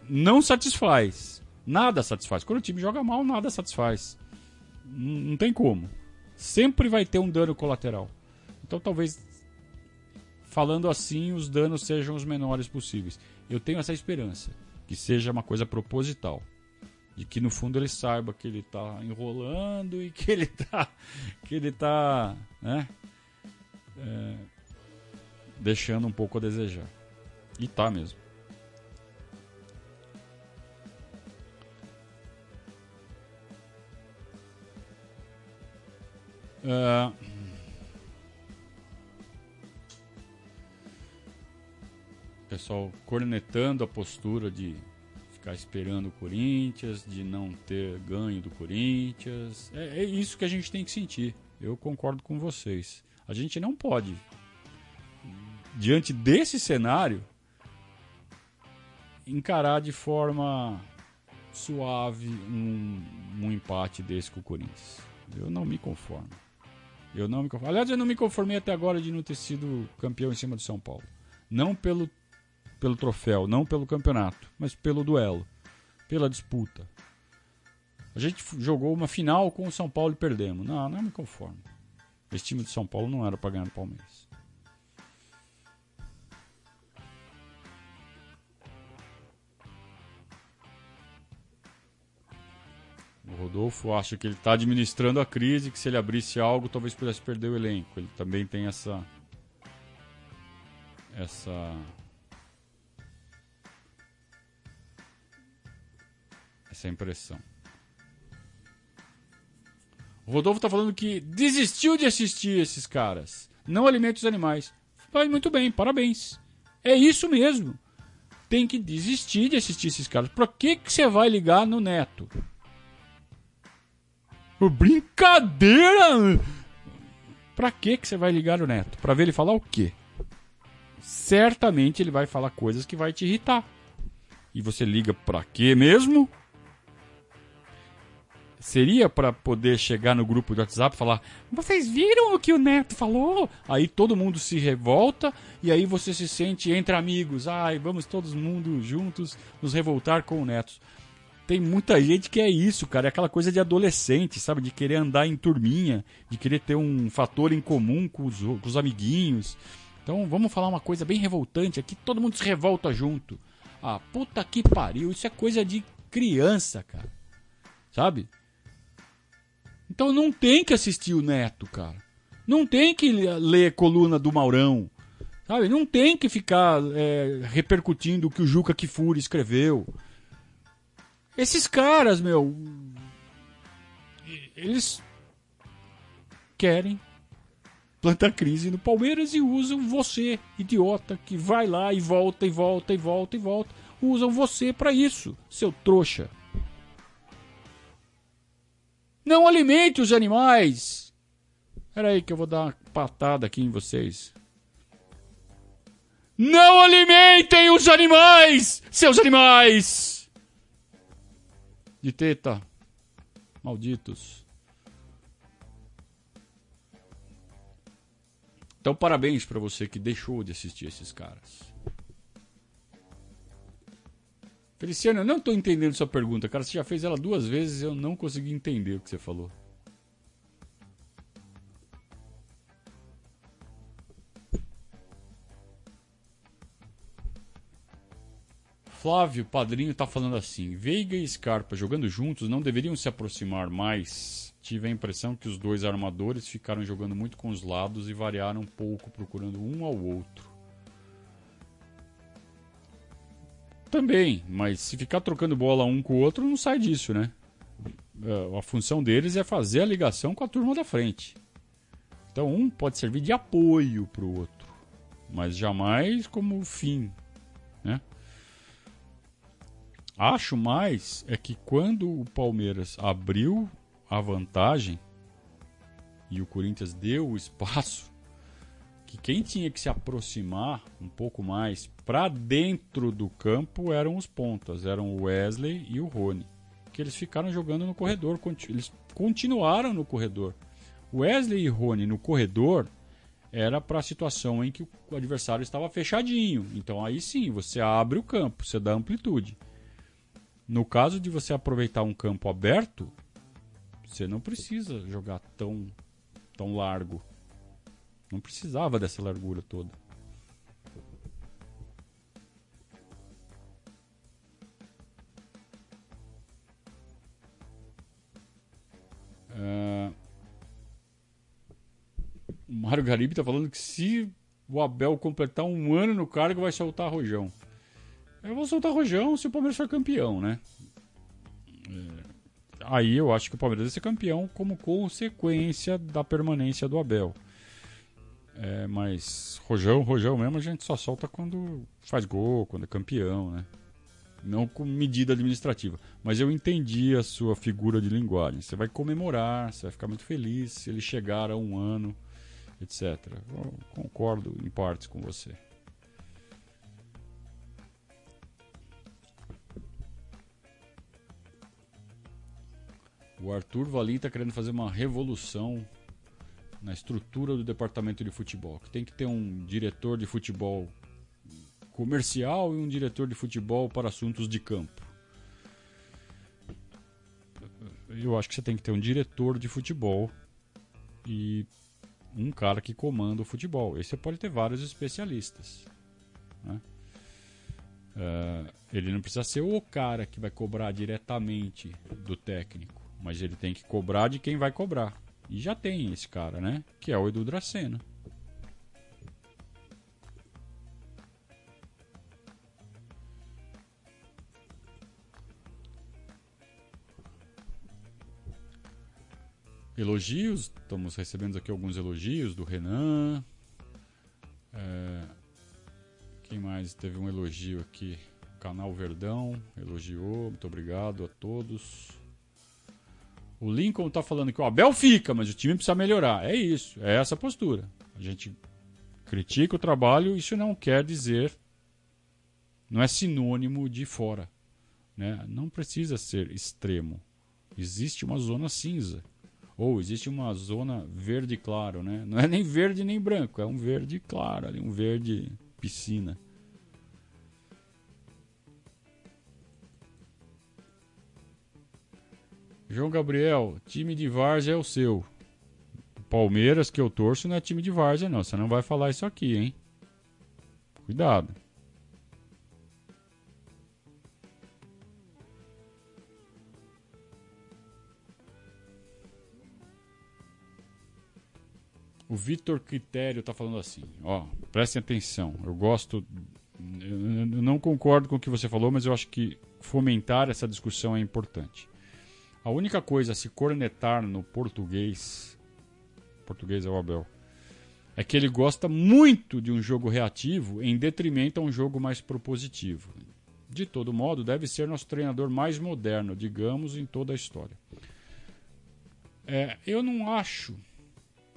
Não satisfaz. Nada satisfaz. Quando o time joga mal, nada satisfaz. Não, tem como. Sempre vai ter um dano colateral. Então talvez falando assim os danos sejam os menores possíveis. Eu tenho essa esperança que seja uma coisa proposital, de que no fundo ele saiba que ele está enrolando e que ele está que ele tá, né, é, deixando um pouco a desejar. E tá mesmo. Uh... Pessoal cornetando a postura de ficar esperando o Corinthians, de não ter ganho do Corinthians. É, é isso que a gente tem que sentir. Eu concordo com vocês. A gente não pode, diante desse cenário, encarar de forma suave um, um empate desse com o Corinthians. Eu não me conformo. Eu não me conformo. Aliás, eu não me conformei até agora de não ter sido campeão em cima do São Paulo. Não pelo, pelo troféu, não pelo campeonato, mas pelo duelo, pela disputa. A gente jogou uma final com o São Paulo e perdemos. Não, não me conformo. Esse time de São Paulo não era para ganhar o Palmeiras. O Rodolfo acha que ele está administrando a crise, que se ele abrisse algo, talvez pudesse perder o elenco. Ele também tem essa. Essa. Essa impressão. O Rodolfo está falando que desistiu de assistir esses caras. Não alimente os animais. Vai muito bem, parabéns. É isso mesmo. Tem que desistir de assistir esses caras. Pra que, que você vai ligar no neto? Brincadeira! Pra que que você vai ligar o neto? Pra ver ele falar o quê? Certamente ele vai falar coisas que vai te irritar. E você liga pra quê mesmo? Seria para poder chegar no grupo do WhatsApp e falar: Vocês viram o que o Neto falou? Aí todo mundo se revolta e aí você se sente entre amigos. Ai, vamos todos mundo juntos nos revoltar com o Neto. Tem muita gente que é isso, cara. É aquela coisa de adolescente, sabe? De querer andar em turminha, de querer ter um fator em comum com os, com os amiguinhos. Então vamos falar uma coisa bem revoltante aqui. Todo mundo se revolta junto. Ah, puta que pariu. Isso é coisa de criança, cara. Sabe? Então não tem que assistir o Neto, cara. Não tem que ler coluna do Maurão. Sabe? Não tem que ficar é, repercutindo o que o Juca Kifuri escreveu. Esses caras, meu. Eles querem plantar crise no Palmeiras e usam você, idiota, que vai lá e volta e volta e volta e volta. Usam você para isso, seu trouxa. Não alimente os animais. Espera aí que eu vou dar uma patada aqui em vocês. Não alimentem os animais, seus animais. De teta. Malditos. Então, parabéns para você que deixou de assistir esses caras. Feliciano, eu não estou entendendo sua pergunta, cara. Você já fez ela duas vezes e eu não consegui entender o que você falou. Flávio Padrinho está falando assim: Veiga e Scarpa jogando juntos não deveriam se aproximar mais. Tive a impressão que os dois armadores ficaram jogando muito com os lados e variaram um pouco, procurando um ao outro. Também, mas se ficar trocando bola um com o outro, não sai disso, né? É, a função deles é fazer a ligação com a turma da frente. Então um pode servir de apoio para o outro, mas jamais como fim, né? Acho mais é que quando o Palmeiras abriu a vantagem e o Corinthians deu o espaço, que quem tinha que se aproximar um pouco mais para dentro do campo eram os pontas, eram o Wesley e o Rony, que eles ficaram jogando no corredor, eles continuaram no corredor. Wesley e Rony no corredor era para a situação em que o adversário estava fechadinho. Então aí sim, você abre o campo, você dá amplitude. No caso de você aproveitar um campo aberto, você não precisa jogar tão tão largo. Não precisava dessa largura toda. Uh, o Mário Garibe está falando que se o Abel completar um ano no cargo, vai soltar Rojão. Eu vou soltar Rojão se o Palmeiras for campeão, né? É, aí eu acho que o Palmeiras vai ser campeão como consequência da permanência do Abel. É, mas rojão, rojão mesmo a gente só solta quando faz gol, quando é campeão, né? Não com medida administrativa. Mas eu entendi a sua figura de linguagem. Você vai comemorar, você vai ficar muito feliz se ele chegar a um ano, etc. Eu concordo em partes com você. O Arthur Valim está querendo fazer uma revolução na estrutura do departamento de futebol. Que tem que ter um diretor de futebol comercial e um diretor de futebol para assuntos de campo. Eu acho que você tem que ter um diretor de futebol e um cara que comanda o futebol. Aí você pode ter vários especialistas. Né? Uh, ele não precisa ser o cara que vai cobrar diretamente do técnico, mas ele tem que cobrar de quem vai cobrar. E já tem esse cara, né? Que é o Edu Dracena. Elogios, estamos recebendo aqui alguns elogios do Renan. É, quem mais teve um elogio aqui? Canal Verdão elogiou, muito obrigado a todos. O Lincoln está falando que o Abel fica, mas o time precisa melhorar. É isso, é essa postura. A gente critica o trabalho, isso não quer dizer, não é sinônimo de fora. Né? Não precisa ser extremo. Existe uma zona cinza. Ou existe uma zona verde claro, né? Não é nem verde nem branco, é um verde claro, um verde piscina. João Gabriel, time de Várzea é o seu. Palmeiras que eu torço não é time de Várzea, não. Você não vai falar isso aqui, hein? Cuidado. O Vitor Critério tá falando assim, ó, prestem atenção. Eu gosto eu não concordo com o que você falou, mas eu acho que fomentar essa discussão é importante. A única coisa a se cornetar no português, português é o Abel, é que ele gosta muito de um jogo reativo em detrimento a um jogo mais propositivo. De todo modo, deve ser nosso treinador mais moderno, digamos, em toda a história. É, eu não acho.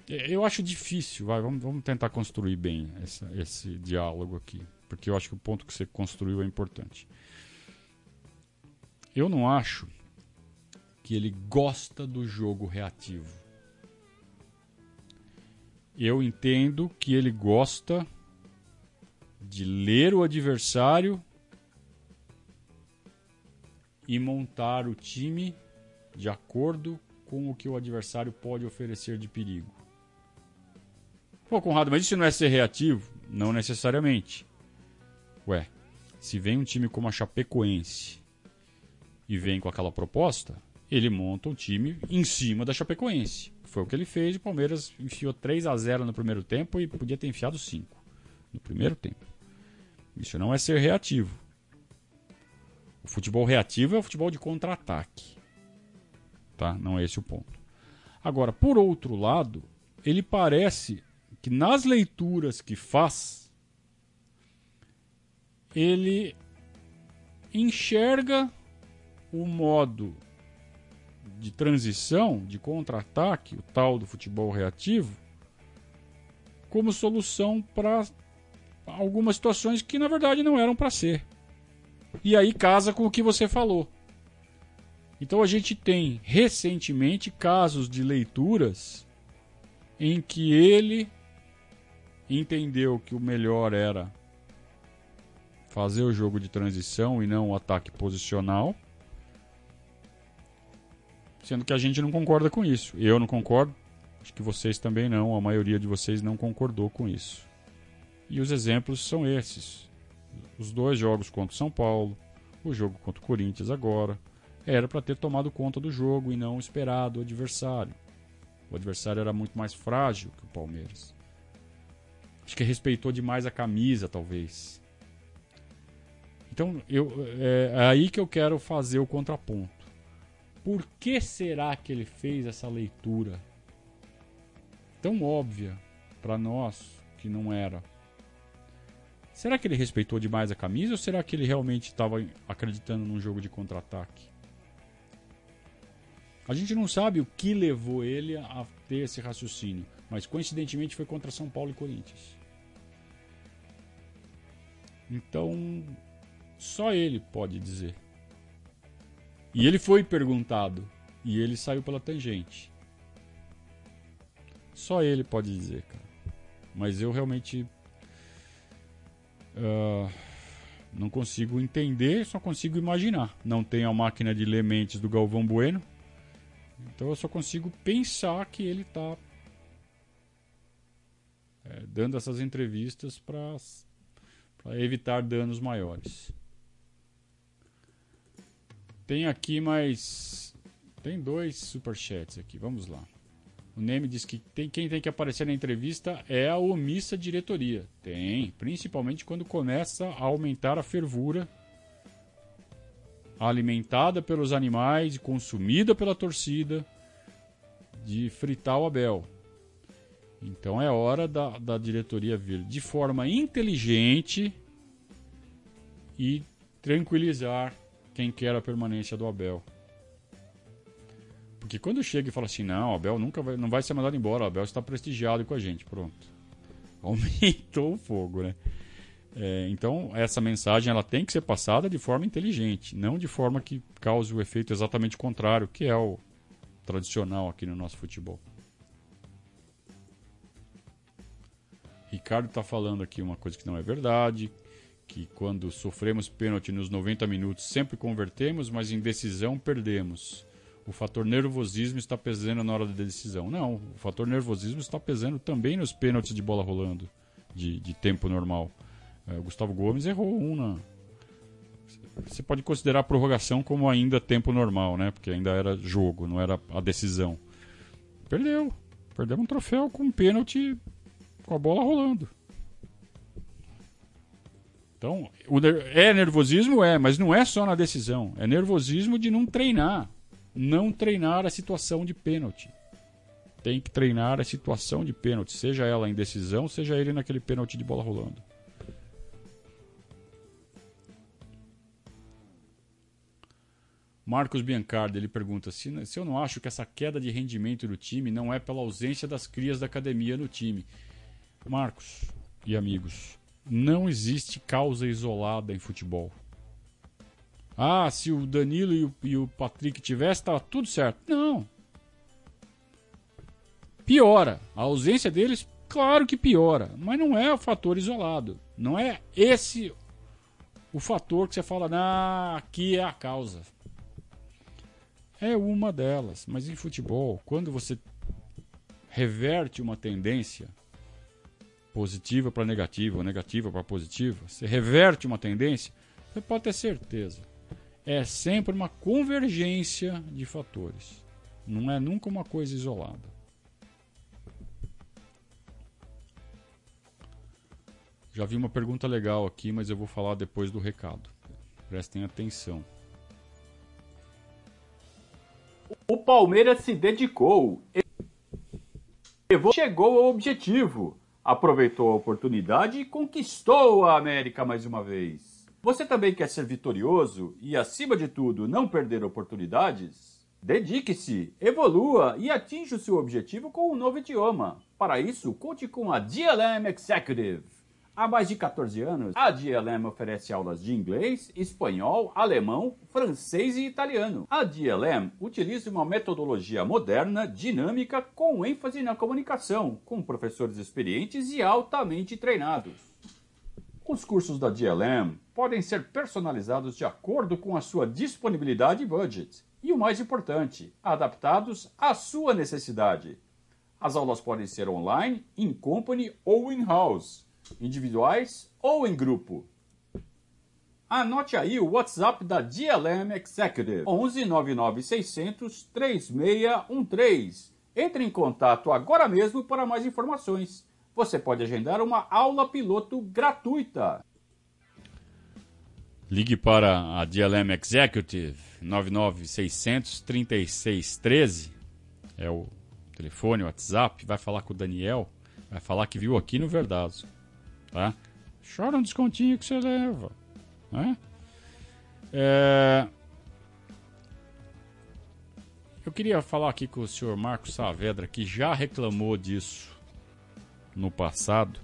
É, eu acho difícil, vai, vamos, vamos tentar construir bem essa, esse diálogo aqui, porque eu acho que o ponto que você construiu é importante. Eu não acho que ele gosta do jogo reativo. Eu entendo que ele gosta de ler o adversário e montar o time de acordo com o que o adversário pode oferecer de perigo. Pô, Conrado, mas isso não é ser reativo? Não necessariamente. Ué, se vem um time como a Chapecoense e vem com aquela proposta, ele monta um time em cima da Chapecoense. Foi o que ele fez. O Palmeiras enfiou 3 a 0 no primeiro tempo e podia ter enfiado 5 no primeiro tempo. Isso não é ser reativo. O futebol reativo é o futebol de contra-ataque. Tá? Não é esse o ponto. Agora, por outro lado, ele parece que nas leituras que faz, ele enxerga o modo de transição, de contra-ataque, o tal do futebol reativo, como solução para algumas situações que na verdade não eram para ser. E aí casa com o que você falou. Então a gente tem recentemente casos de leituras em que ele entendeu que o melhor era fazer o jogo de transição e não o ataque posicional sendo que a gente não concorda com isso. Eu não concordo, acho que vocês também não, a maioria de vocês não concordou com isso. E os exemplos são esses. Os dois jogos contra o São Paulo, o jogo contra o Corinthians agora, era para ter tomado conta do jogo e não esperado o adversário. O adversário era muito mais frágil que o Palmeiras. Acho que respeitou demais a camisa, talvez. Então, eu, é, é aí que eu quero fazer o contraponto. Por que será que ele fez essa leitura tão óbvia para nós que não era? Será que ele respeitou demais a camisa ou será que ele realmente estava acreditando num jogo de contra-ataque? A gente não sabe o que levou ele a ter esse raciocínio, mas coincidentemente foi contra São Paulo e Corinthians. Então, só ele pode dizer. E ele foi perguntado. E ele saiu pela tangente. Só ele pode dizer, cara. Mas eu realmente. Uh, não consigo entender, só consigo imaginar. Não tenho a máquina de ler mentes do Galvão Bueno. Então eu só consigo pensar que ele está é, dando essas entrevistas para evitar danos maiores. Tem aqui mais. Tem dois superchats aqui, vamos lá. O Neme diz que tem, quem tem que aparecer na entrevista é a omissa diretoria. Tem, principalmente quando começa a aumentar a fervura alimentada pelos animais consumida pela torcida de fritar o Abel. Então é hora da, da diretoria vir de forma inteligente e tranquilizar quem quer a permanência do Abel. Porque quando chega e fala assim, não, Abel nunca vai, não vai ser mandado embora, Abel está prestigiado com a gente, pronto. Aumentou o fogo, né? É, então, essa mensagem ela tem que ser passada de forma inteligente, não de forma que cause o efeito exatamente contrário, que é o tradicional aqui no nosso futebol. Ricardo está falando aqui uma coisa que não é verdade, que quando sofremos pênalti nos 90 minutos sempre convertemos, mas em decisão perdemos. O fator nervosismo está pesando na hora da decisão. Não, o fator nervosismo está pesando também nos pênaltis de bola rolando, de, de tempo normal. É, o Gustavo Gomes errou um na. Você pode considerar a prorrogação como ainda tempo normal, né? Porque ainda era jogo, não era a decisão. Perdeu. Perdemos um troféu com um pênalti com a bola rolando. Então, é nervosismo? É, mas não é só na decisão. É nervosismo de não treinar. Não treinar a situação de pênalti. Tem que treinar a situação de pênalti, seja ela em decisão, seja ele naquele pênalti de bola rolando. Marcos Biancardi ele pergunta se, se eu não acho que essa queda de rendimento do time não é pela ausência das crias da academia no time. Marcos e amigos, não existe causa isolada em futebol. Ah, se o Danilo e o, e o Patrick tivessem, estava tudo certo. Não. Piora. A ausência deles, claro que piora. Mas não é o fator isolado. Não é esse o fator que você fala, ah, aqui é a causa. É uma delas. Mas em futebol, quando você reverte uma tendência, positiva para negativa, negativa para positiva, você reverte uma tendência, você pode ter certeza. É sempre uma convergência de fatores. Não é nunca uma coisa isolada. Já vi uma pergunta legal aqui, mas eu vou falar depois do recado. Prestem atenção. O Palmeiras se dedicou. Chegou ao objetivo aproveitou a oportunidade e conquistou a América mais uma vez. Você também quer ser vitorioso e, acima de tudo, não perder oportunidades? Dedique-se, evolua e atinja o seu objetivo com um novo idioma. Para isso, conte com a DLM Executive. Há mais de 14 anos, a DLM oferece aulas de inglês, espanhol, alemão, francês e italiano. A DLM utiliza uma metodologia moderna, dinâmica, com ênfase na comunicação, com professores experientes e altamente treinados. Os cursos da DLM podem ser personalizados de acordo com a sua disponibilidade e budget. E o mais importante, adaptados à sua necessidade. As aulas podem ser online, in company ou in-house individuais ou em grupo. Anote aí o WhatsApp da DLM Executive 11 99 600 3613. Entre em contato agora mesmo para mais informações. Você pode agendar uma aula piloto gratuita. Ligue para a DLM Executive 99600 3613. É o telefone, o WhatsApp. Vai falar com o Daniel. Vai falar que viu aqui no Verdazo tá? Chora um descontinho que você leva, né? É... Eu queria falar aqui com o senhor Marcos Saavedra, que já reclamou disso no passado,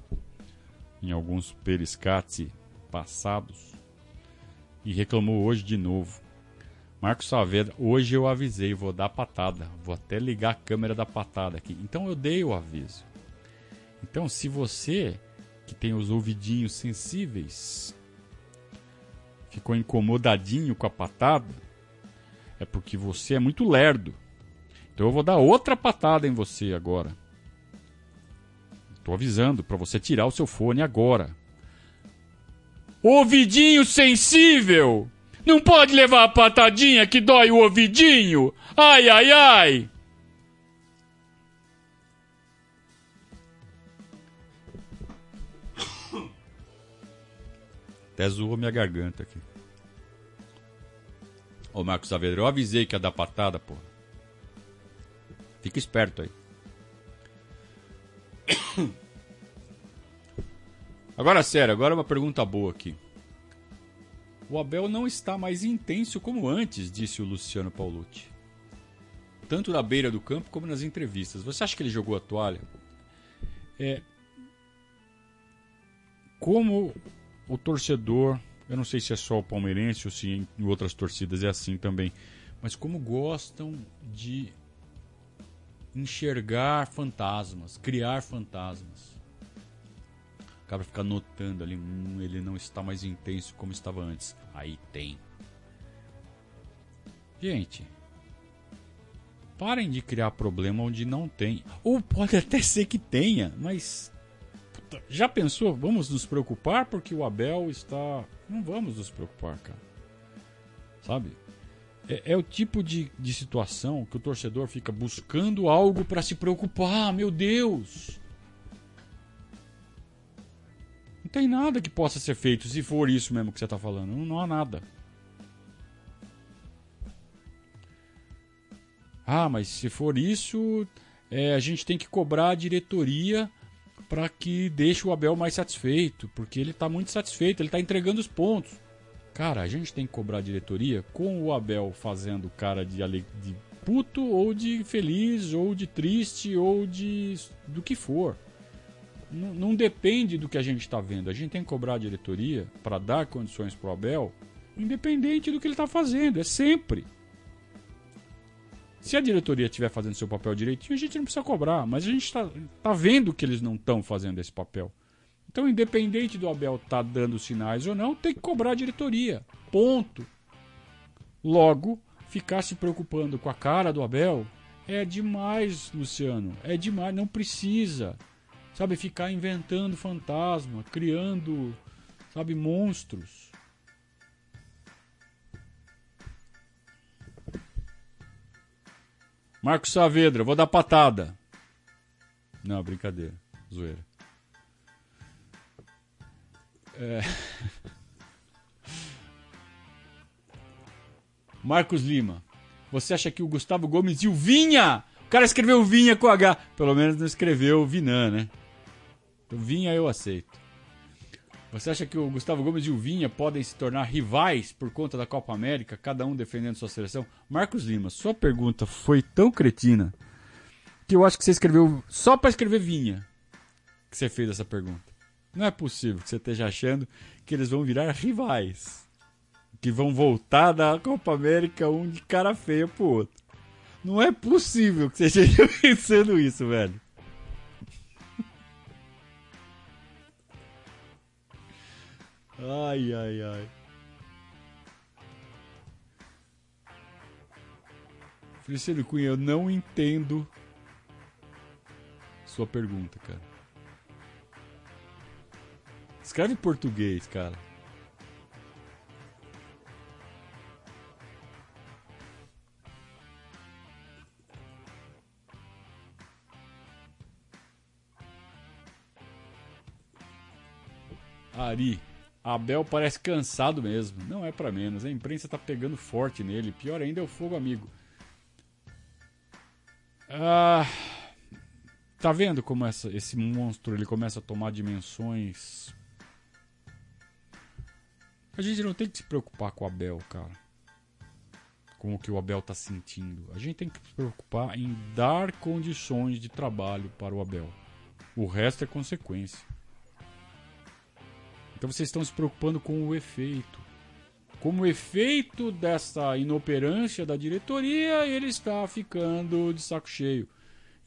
em alguns periscates passados, e reclamou hoje de novo. Marcos Saavedra, hoje eu avisei, vou dar patada, vou até ligar a câmera da patada aqui. Então eu dei o aviso. Então, se você que tem os ouvidinhos sensíveis, ficou incomodadinho com a patada, é porque você é muito lerdo. Então eu vou dar outra patada em você agora. Estou avisando para você tirar o seu fone agora. Ouvidinho sensível! Não pode levar a patadinha que dói o ouvidinho! Ai, ai, ai! Até zoou minha garganta aqui. Ô Marcos Saavedra, eu avisei que ia dar patada, pô. Fica esperto aí. Agora sério, agora uma pergunta boa aqui. O Abel não está mais intenso como antes, disse o Luciano Paulucci. Tanto na beira do campo como nas entrevistas. Você acha que ele jogou a toalha? É. Como o torcedor, eu não sei se é só o palmeirense ou se em outras torcidas é assim também, mas como gostam de enxergar fantasmas, criar fantasmas. Acaba ficar notando ali, hum, ele não está mais intenso como estava antes. Aí tem. Gente, parem de criar problema onde não tem. Ou pode até ser que tenha, mas já pensou? Vamos nos preocupar porque o Abel está. Não vamos nos preocupar, cara. Sabe? É, é o tipo de, de situação que o torcedor fica buscando algo para se preocupar. Meu Deus! Não tem nada que possa ser feito se for isso mesmo que você está falando. Não, não há nada. Ah, mas se for isso, é, a gente tem que cobrar a diretoria para que deixe o Abel mais satisfeito, porque ele está muito satisfeito, ele está entregando os pontos. Cara, a gente tem que cobrar a diretoria com o Abel fazendo cara de, de puto ou de feliz ou de triste ou de do que for. Não, não depende do que a gente está vendo. A gente tem que cobrar a diretoria para dar condições para o Abel, independente do que ele está fazendo. É sempre. Se a diretoria estiver fazendo seu papel direitinho, a gente não precisa cobrar, mas a gente está tá vendo que eles não estão fazendo esse papel. Então, independente do Abel estar tá dando sinais ou não, tem que cobrar a diretoria. Ponto. Logo, ficar se preocupando com a cara do Abel é demais, Luciano. É demais, não precisa. Sabe, ficar inventando fantasma, criando, sabe, monstros. Marcos Saavedra, vou dar patada. Não, brincadeira. Zoeira. É... Marcos Lima. Você acha que o Gustavo Gomes e o Vinha? O cara escreveu Vinha com H. Pelo menos não escreveu Vinan, né? Então, Vinha eu aceito. Você acha que o Gustavo Gomes e o Vinha podem se tornar rivais por conta da Copa América, cada um defendendo sua seleção? Marcos Lima, sua pergunta foi tão cretina que eu acho que você escreveu só para escrever Vinha que você fez essa pergunta. Não é possível que você esteja achando que eles vão virar rivais, que vão voltar da Copa América um de cara feia pro outro. Não é possível que você esteja pensando isso, velho. Ai, ai, ai. Feliciano Cunha, eu não entendo sua pergunta, cara. Escreve em português, cara. Ari. Abel parece cansado mesmo. Não é para menos. A imprensa tá pegando forte nele. Pior ainda é o fogo amigo. Ah, tá vendo como essa, esse monstro ele começa a tomar dimensões? A gente não tem que se preocupar com o Abel, cara. Com o que o Abel tá sentindo. A gente tem que se preocupar em dar condições de trabalho para o Abel. O resto é consequência. Então vocês estão se preocupando com o efeito. Como efeito dessa inoperância da diretoria, ele está ficando de saco cheio.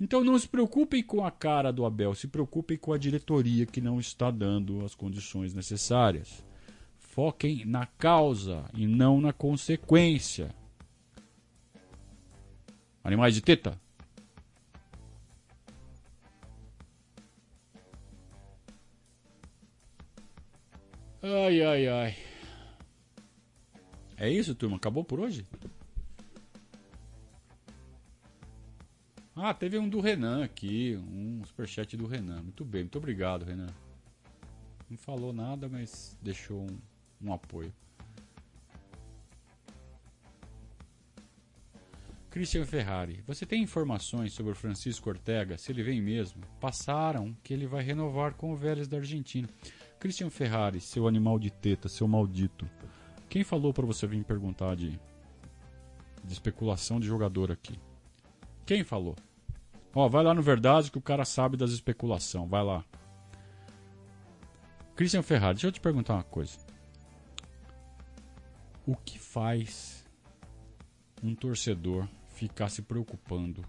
Então não se preocupem com a cara do Abel, se preocupem com a diretoria que não está dando as condições necessárias. Foquem na causa e não na consequência. Animais de teta. Ai, ai, ai. É isso, turma? Acabou por hoje? Ah, teve um do Renan aqui, um superchat do Renan. Muito bem, muito obrigado, Renan. Não falou nada, mas deixou um, um apoio. Christian Ferrari, você tem informações sobre o Francisco Ortega, se ele vem mesmo? Passaram que ele vai renovar com o Vélez da Argentina. Christian Ferrari, seu animal de teta, seu maldito. Quem falou para você vir perguntar de, de especulação de jogador aqui? Quem falou? Ó, vai lá no Verdade que o cara sabe das especulação. Vai lá. Christian Ferrari, deixa eu te perguntar uma coisa. O que faz um torcedor ficar se preocupando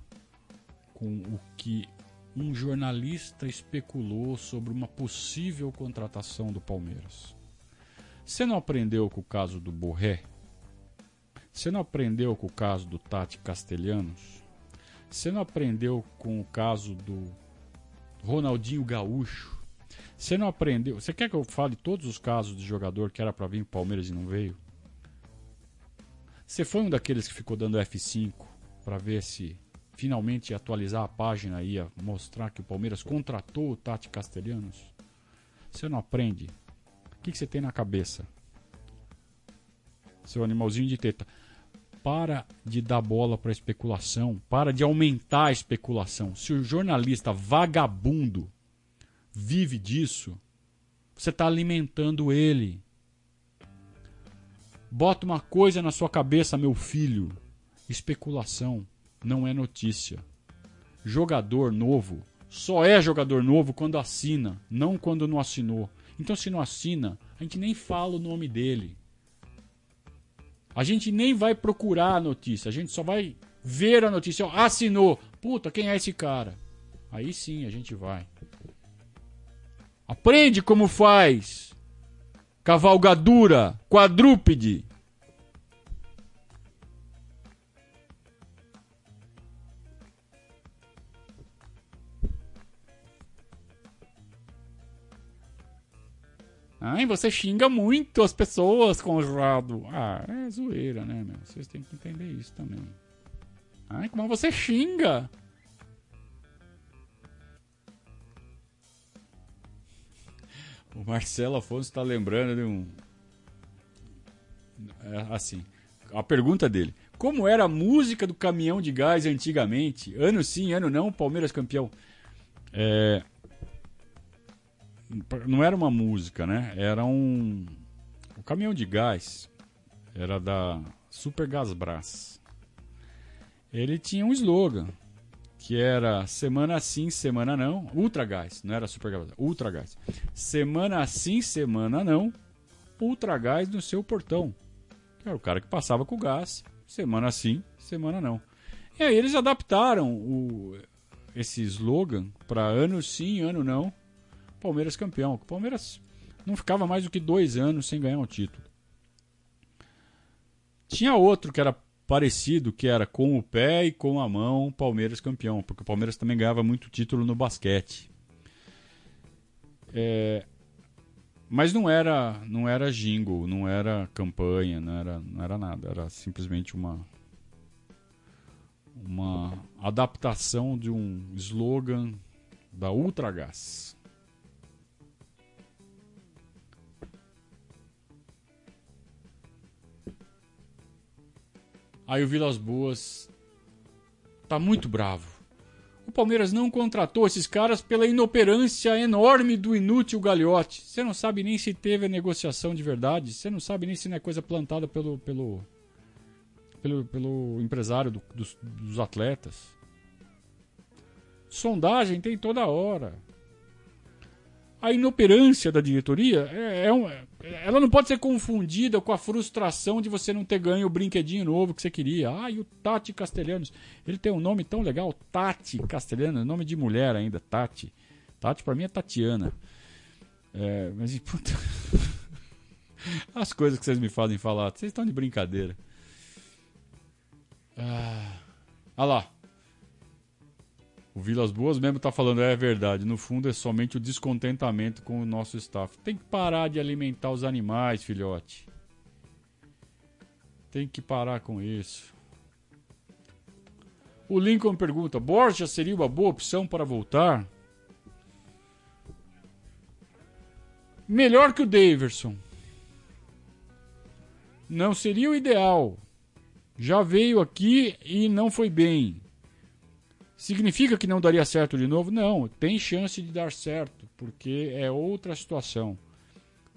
com o que um jornalista especulou sobre uma possível contratação do Palmeiras. Você não aprendeu com o caso do Borré? Você não aprendeu com o caso do Tati Castelhanos? Você não aprendeu com o caso do Ronaldinho Gaúcho? Você não aprendeu? Você quer que eu fale todos os casos de jogador que era para vir para Palmeiras e não veio? Você foi um daqueles que ficou dando F5 para ver se finalmente atualizar a página e mostrar que o Palmeiras contratou o Tati Castelhanos? Você não aprende. O que, que você tem na cabeça? Seu animalzinho de teta. Para de dar bola para especulação. Para de aumentar a especulação. Se o jornalista vagabundo vive disso, você está alimentando ele. Bota uma coisa na sua cabeça, meu filho. Especulação não é notícia. Jogador novo só é jogador novo quando assina, não quando não assinou. Então, se não assina, a gente nem fala o nome dele. A gente nem vai procurar a notícia, a gente só vai ver a notícia. Assinou. Puta, quem é esse cara? Aí sim a gente vai. Aprende como faz. Cavalgadura, quadrúpede. Ai, você xinga muito as pessoas, Conrado. Ah, é zoeira, né, meu? Vocês têm que entender isso também. Ai, como você xinga. O Marcelo Afonso está lembrando de um. É, assim, a pergunta dele: Como era a música do caminhão de gás antigamente? Ano sim, ano não, Palmeiras campeão. É, não era uma música, né? Era um. O caminhão de gás era da Super Gasbras. Ele tinha um slogan que era semana sim, semana não, Ultra Gás, não era Super Gás, Ultra Gás. Semana sim, semana não, Ultra Gás no seu portão. Que era o cara que passava com o gás, semana sim, semana não. E aí eles adaptaram o, esse slogan para ano sim, ano não, Palmeiras campeão. O Palmeiras não ficava mais do que dois anos sem ganhar um título. Tinha outro que era parecido, que era com o pé e com a mão, Palmeiras campeão, porque o Palmeiras também ganhava muito título no basquete. É, mas não era, não era jingle, não era campanha, não era, não era nada, era simplesmente uma uma adaptação de um slogan da Ultragás. Aí o Vilas Boas tá muito bravo. O Palmeiras não contratou esses caras pela inoperância enorme do inútil Gagliotti. Você não sabe nem se teve a negociação de verdade. Você não sabe nem se não é coisa plantada pelo, pelo, pelo, pelo empresário do, dos, dos atletas. Sondagem tem toda hora a inoperância da diretoria é, é um, ela não pode ser confundida com a frustração de você não ter ganho o brinquedinho novo que você queria. Ah, e o Tati Castelhanos. Ele tem um nome tão legal, Tati Castelhanos, nome de mulher ainda, Tati. Tati para mim é Tatiana. É, mas, puta. As coisas que vocês me fazem falar, vocês estão de brincadeira. Ah, lá. O Vilas Boas mesmo tá falando, é verdade. No fundo é somente o descontentamento com o nosso staff. Tem que parar de alimentar os animais, filhote. Tem que parar com isso. O Lincoln pergunta: Borja seria uma boa opção para voltar? Melhor que o Daverson. Não seria o ideal. Já veio aqui e não foi bem. Significa que não daria certo de novo? Não, tem chance de dar certo, porque é outra situação.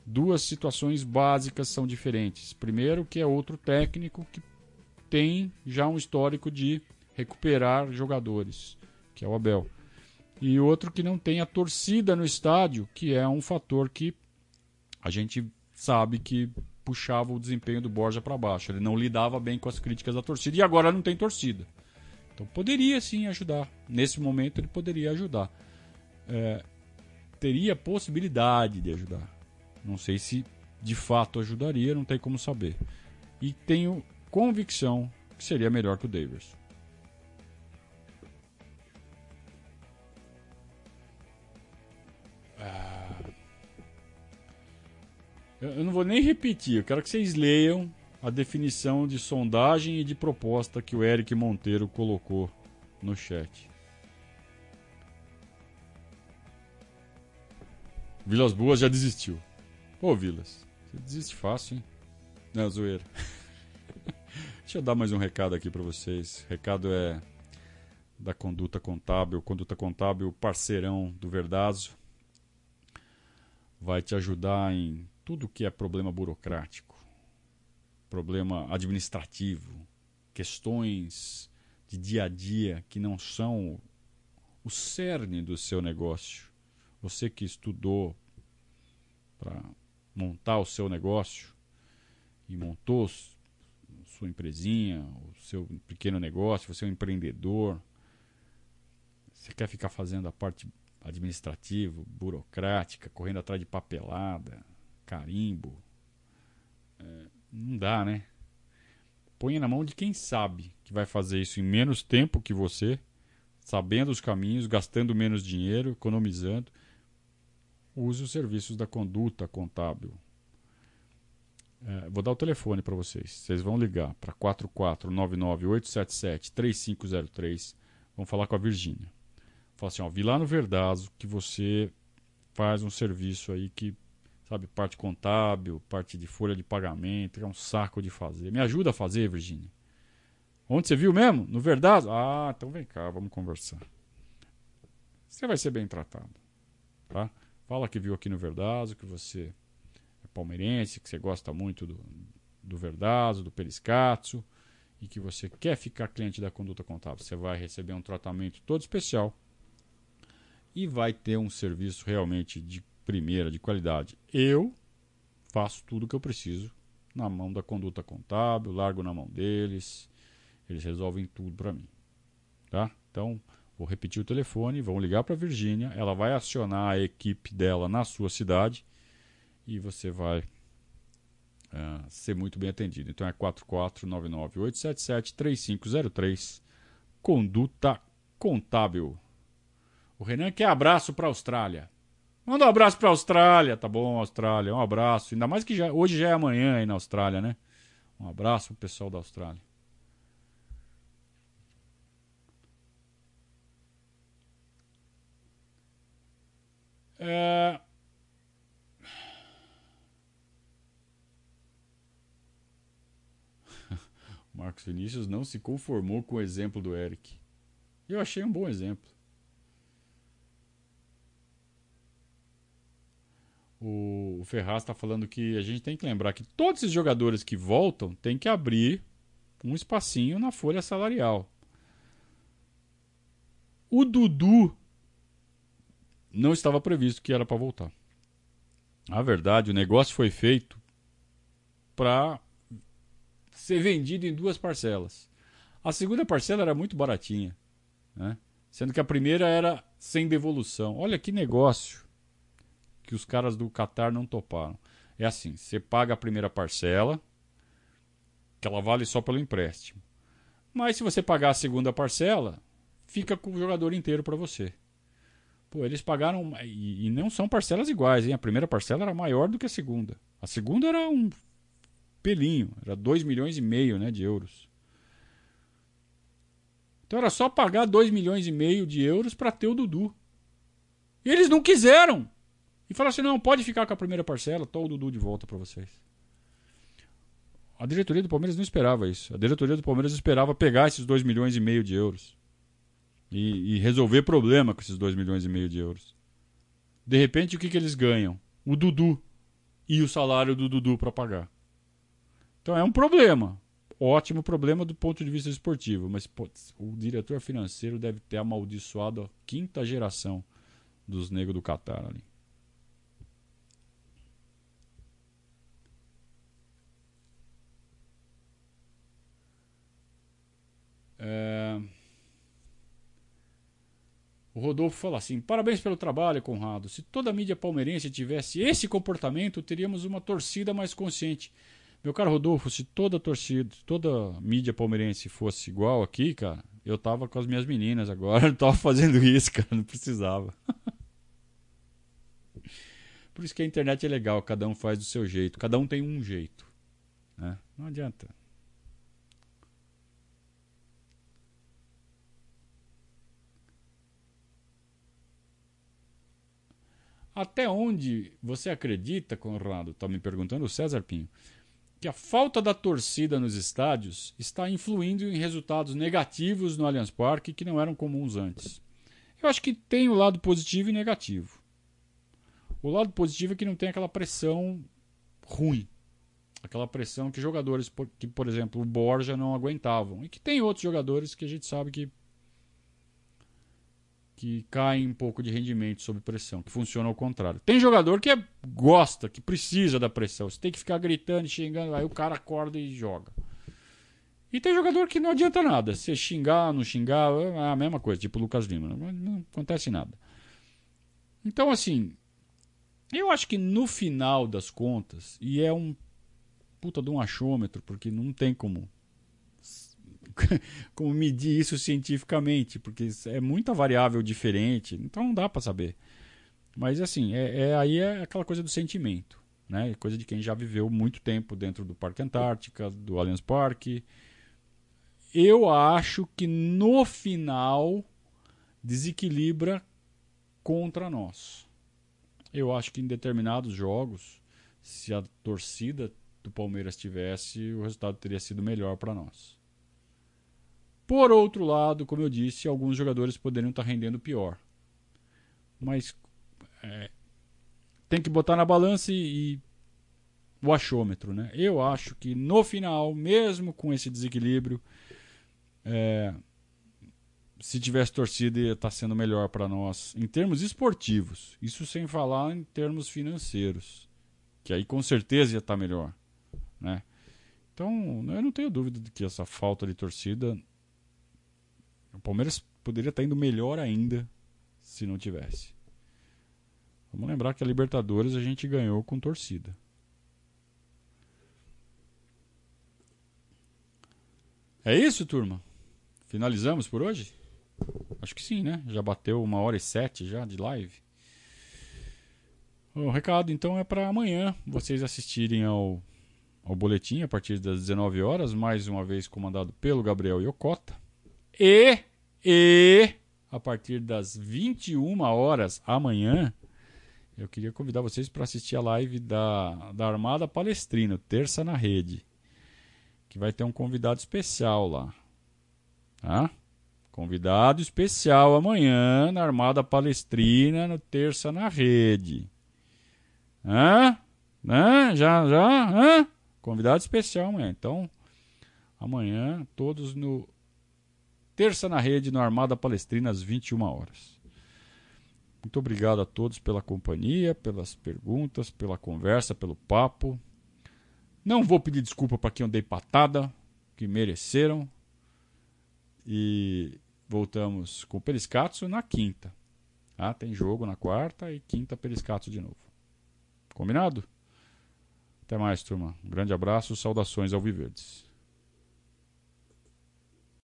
Duas situações básicas são diferentes. Primeiro, que é outro técnico que tem já um histórico de recuperar jogadores, que é o Abel. E outro que não tem a torcida no estádio, que é um fator que a gente sabe que puxava o desempenho do Borja para baixo. Ele não lidava bem com as críticas da torcida e agora não tem torcida. Então poderia sim ajudar. Nesse momento ele poderia ajudar. É, teria possibilidade de ajudar. Não sei se de fato ajudaria, não tem como saber. E tenho convicção que seria melhor que o Davis. Ah. Eu não vou nem repetir, eu quero que vocês leiam a definição de sondagem e de proposta que o Eric Monteiro colocou no chat. Vilas Boas já desistiu. Pô, Vilas, você desiste fácil, hein? Não, zoeira. Deixa eu dar mais um recado aqui para vocês. O recado é da Conduta Contábil. Conduta Contábil, parceirão do Verdazo. Vai te ajudar em tudo que é problema burocrático, problema administrativo, questões de dia a dia que não são o cerne do seu negócio. Você que estudou para montar o seu negócio e montou sua empresinha, o seu pequeno negócio, você é um empreendedor, você quer ficar fazendo a parte administrativa, burocrática, correndo atrás de papelada, carimbo, é, não dá, né? Ponha na mão de quem sabe que vai fazer isso em menos tempo que você, sabendo os caminhos, gastando menos dinheiro, economizando. Use os serviços da conduta contábil. É, vou dar o telefone para vocês. Vocês vão ligar para 44998773503. Vão falar com a Virgínia. Fala assim, ó, vi lá no Verdazo que você faz um serviço aí que, sabe, parte contábil, parte de folha de pagamento, é um saco de fazer. Me ajuda a fazer, Virgínia. Onde você viu mesmo? No Verdazo? Ah, então vem cá, vamos conversar. Você vai ser bem tratado, tá? Fala que viu aqui no Verdazo, que você é palmeirense, que você gosta muito do, do Verdazo, do Periscatso e que você quer ficar cliente da conduta contábil. Você vai receber um tratamento todo especial e vai ter um serviço realmente de primeira, de qualidade. Eu faço tudo o que eu preciso na mão da conduta contábil, largo na mão deles, eles resolvem tudo para mim. Tá? Então, vou repetir o telefone, vão ligar para a Virgínia, ela vai acionar a equipe dela na sua cidade e você vai uh, ser muito bem atendido. Então é 44998773503, Conduta Contábil. O Renan quer abraço para a Austrália. Manda um abraço para a Austrália, tá bom, Austrália. Um abraço. Ainda mais que já, hoje já é amanhã aí na Austrália, né? Um abraço pro pessoal da Austrália. É... Marcos Vinícius não se conformou com o exemplo do Eric. Eu achei um bom exemplo. O, Ferraz está falando que a gente tem que lembrar que todos esses jogadores que voltam têm que abrir um espacinho na folha salarial. O Dudu não estava previsto que era para voltar. Na verdade, o negócio foi feito para ser vendido em duas parcelas. A segunda parcela era muito baratinha, né? sendo que a primeira era sem devolução. Olha que negócio que os caras do Qatar não toparam. É assim: você paga a primeira parcela, que ela vale só pelo empréstimo. Mas se você pagar a segunda parcela, fica com o jogador inteiro para você. Pô, eles pagaram. E, e, não são parcelas iguais, hein? A primeira parcela era maior do que a segunda. A segunda era um pelinho, era 2 milhões e meio né, de euros. Então era só pagar 2 milhões e meio de euros para ter o Dudu. E eles não quiseram. E falaram assim: não, pode ficar com a primeira parcela, tô o Dudu de volta para vocês. A diretoria do Palmeiras não esperava isso. A diretoria do Palmeiras esperava pegar esses 2 milhões e meio de euros e, e resolver problema com esses 2 milhões e meio de euros. De repente, o que, que eles ganham? O Dudu e o salário do Dudu para pagar. Então é um problema. Ótimo problema do ponto de vista esportivo, mas putz, o diretor financeiro deve ter amaldiçoado a quinta geração dos negros do Catar ali. É... O Rodolfo fala assim: parabéns pelo trabalho, Conrado. Se toda a mídia palmeirense tivesse esse comportamento, teríamos uma torcida mais consciente. Meu caro Rodolfo, se toda a torcida, toda a mídia palmeirense fosse igual aqui, cara, eu tava com as minhas meninas agora, eu tava fazendo isso, cara, não precisava. Por isso que a internet é legal, cada um faz do seu jeito, cada um tem um jeito. Né? Não adianta. Até onde você acredita, Conrado, está me perguntando o César Pinho, que a falta da torcida nos estádios está influindo em resultados negativos no Allianz Parque que não eram comuns antes? Eu acho que tem o lado positivo e negativo. O lado positivo é que não tem aquela pressão ruim. Aquela pressão que jogadores, que, por exemplo, o Borja não aguentavam. E que tem outros jogadores que a gente sabe que que caem um pouco de rendimento sob pressão, que funciona ao contrário. Tem jogador que é, gosta, que precisa da pressão. Você tem que ficar gritando, xingando, aí o cara acorda e joga. E tem jogador que não adianta nada. Você xingar, não xingar, é a mesma coisa, tipo o Lucas Lima. Não, não acontece nada. Então, assim, eu acho que no final das contas, e é um puta de um achômetro, porque não tem como como medir isso cientificamente, porque é muita variável diferente, então não dá para saber. Mas assim, é, é, aí é aquela coisa do sentimento, né? Coisa de quem já viveu muito tempo dentro do Parque Antártica, do Allianz Parque. Eu acho que no final desequilibra contra nós. Eu acho que em determinados jogos, se a torcida do Palmeiras tivesse, o resultado teria sido melhor para nós. Por outro lado, como eu disse, alguns jogadores poderiam estar rendendo pior. Mas é, tem que botar na balança e, e, o achômetro. Né? Eu acho que no final, mesmo com esse desequilíbrio, é, se tivesse torcida ia estar sendo melhor para nós em termos esportivos. Isso sem falar em termos financeiros, que aí com certeza ia estar melhor. Né? Então, eu não tenho dúvida de que essa falta de torcida o Palmeiras poderia estar indo melhor ainda se não tivesse. Vamos lembrar que a Libertadores a gente ganhou com torcida. É isso, turma? Finalizamos por hoje? Acho que sim, né? Já bateu uma hora e sete já de live. O recado então é para amanhã vocês assistirem ao, ao boletim a partir das 19 horas, mais uma vez comandado pelo Gabriel Yokota. E, e a partir das 21 horas amanhã, eu queria convidar vocês para assistir a live da, da Armada Palestrina, terça na rede. Que vai ter um convidado especial lá. Tá? Convidado especial amanhã na Armada Palestrina, no terça na rede. Hã? Hã? Já, já? Hã? Convidado especial amanhã. Então, amanhã, todos no terça na rede no Armada Palestrina às 21 horas. Muito obrigado a todos pela companhia, pelas perguntas, pela conversa, pelo papo. Não vou pedir desculpa para quem eu dei patada, que mereceram. E voltamos com o Periscatso na quinta. Ah, tem jogo na quarta e quinta Periscatso de novo. Combinado? Até mais, turma. Um grande abraço, saudações ao Viverdes.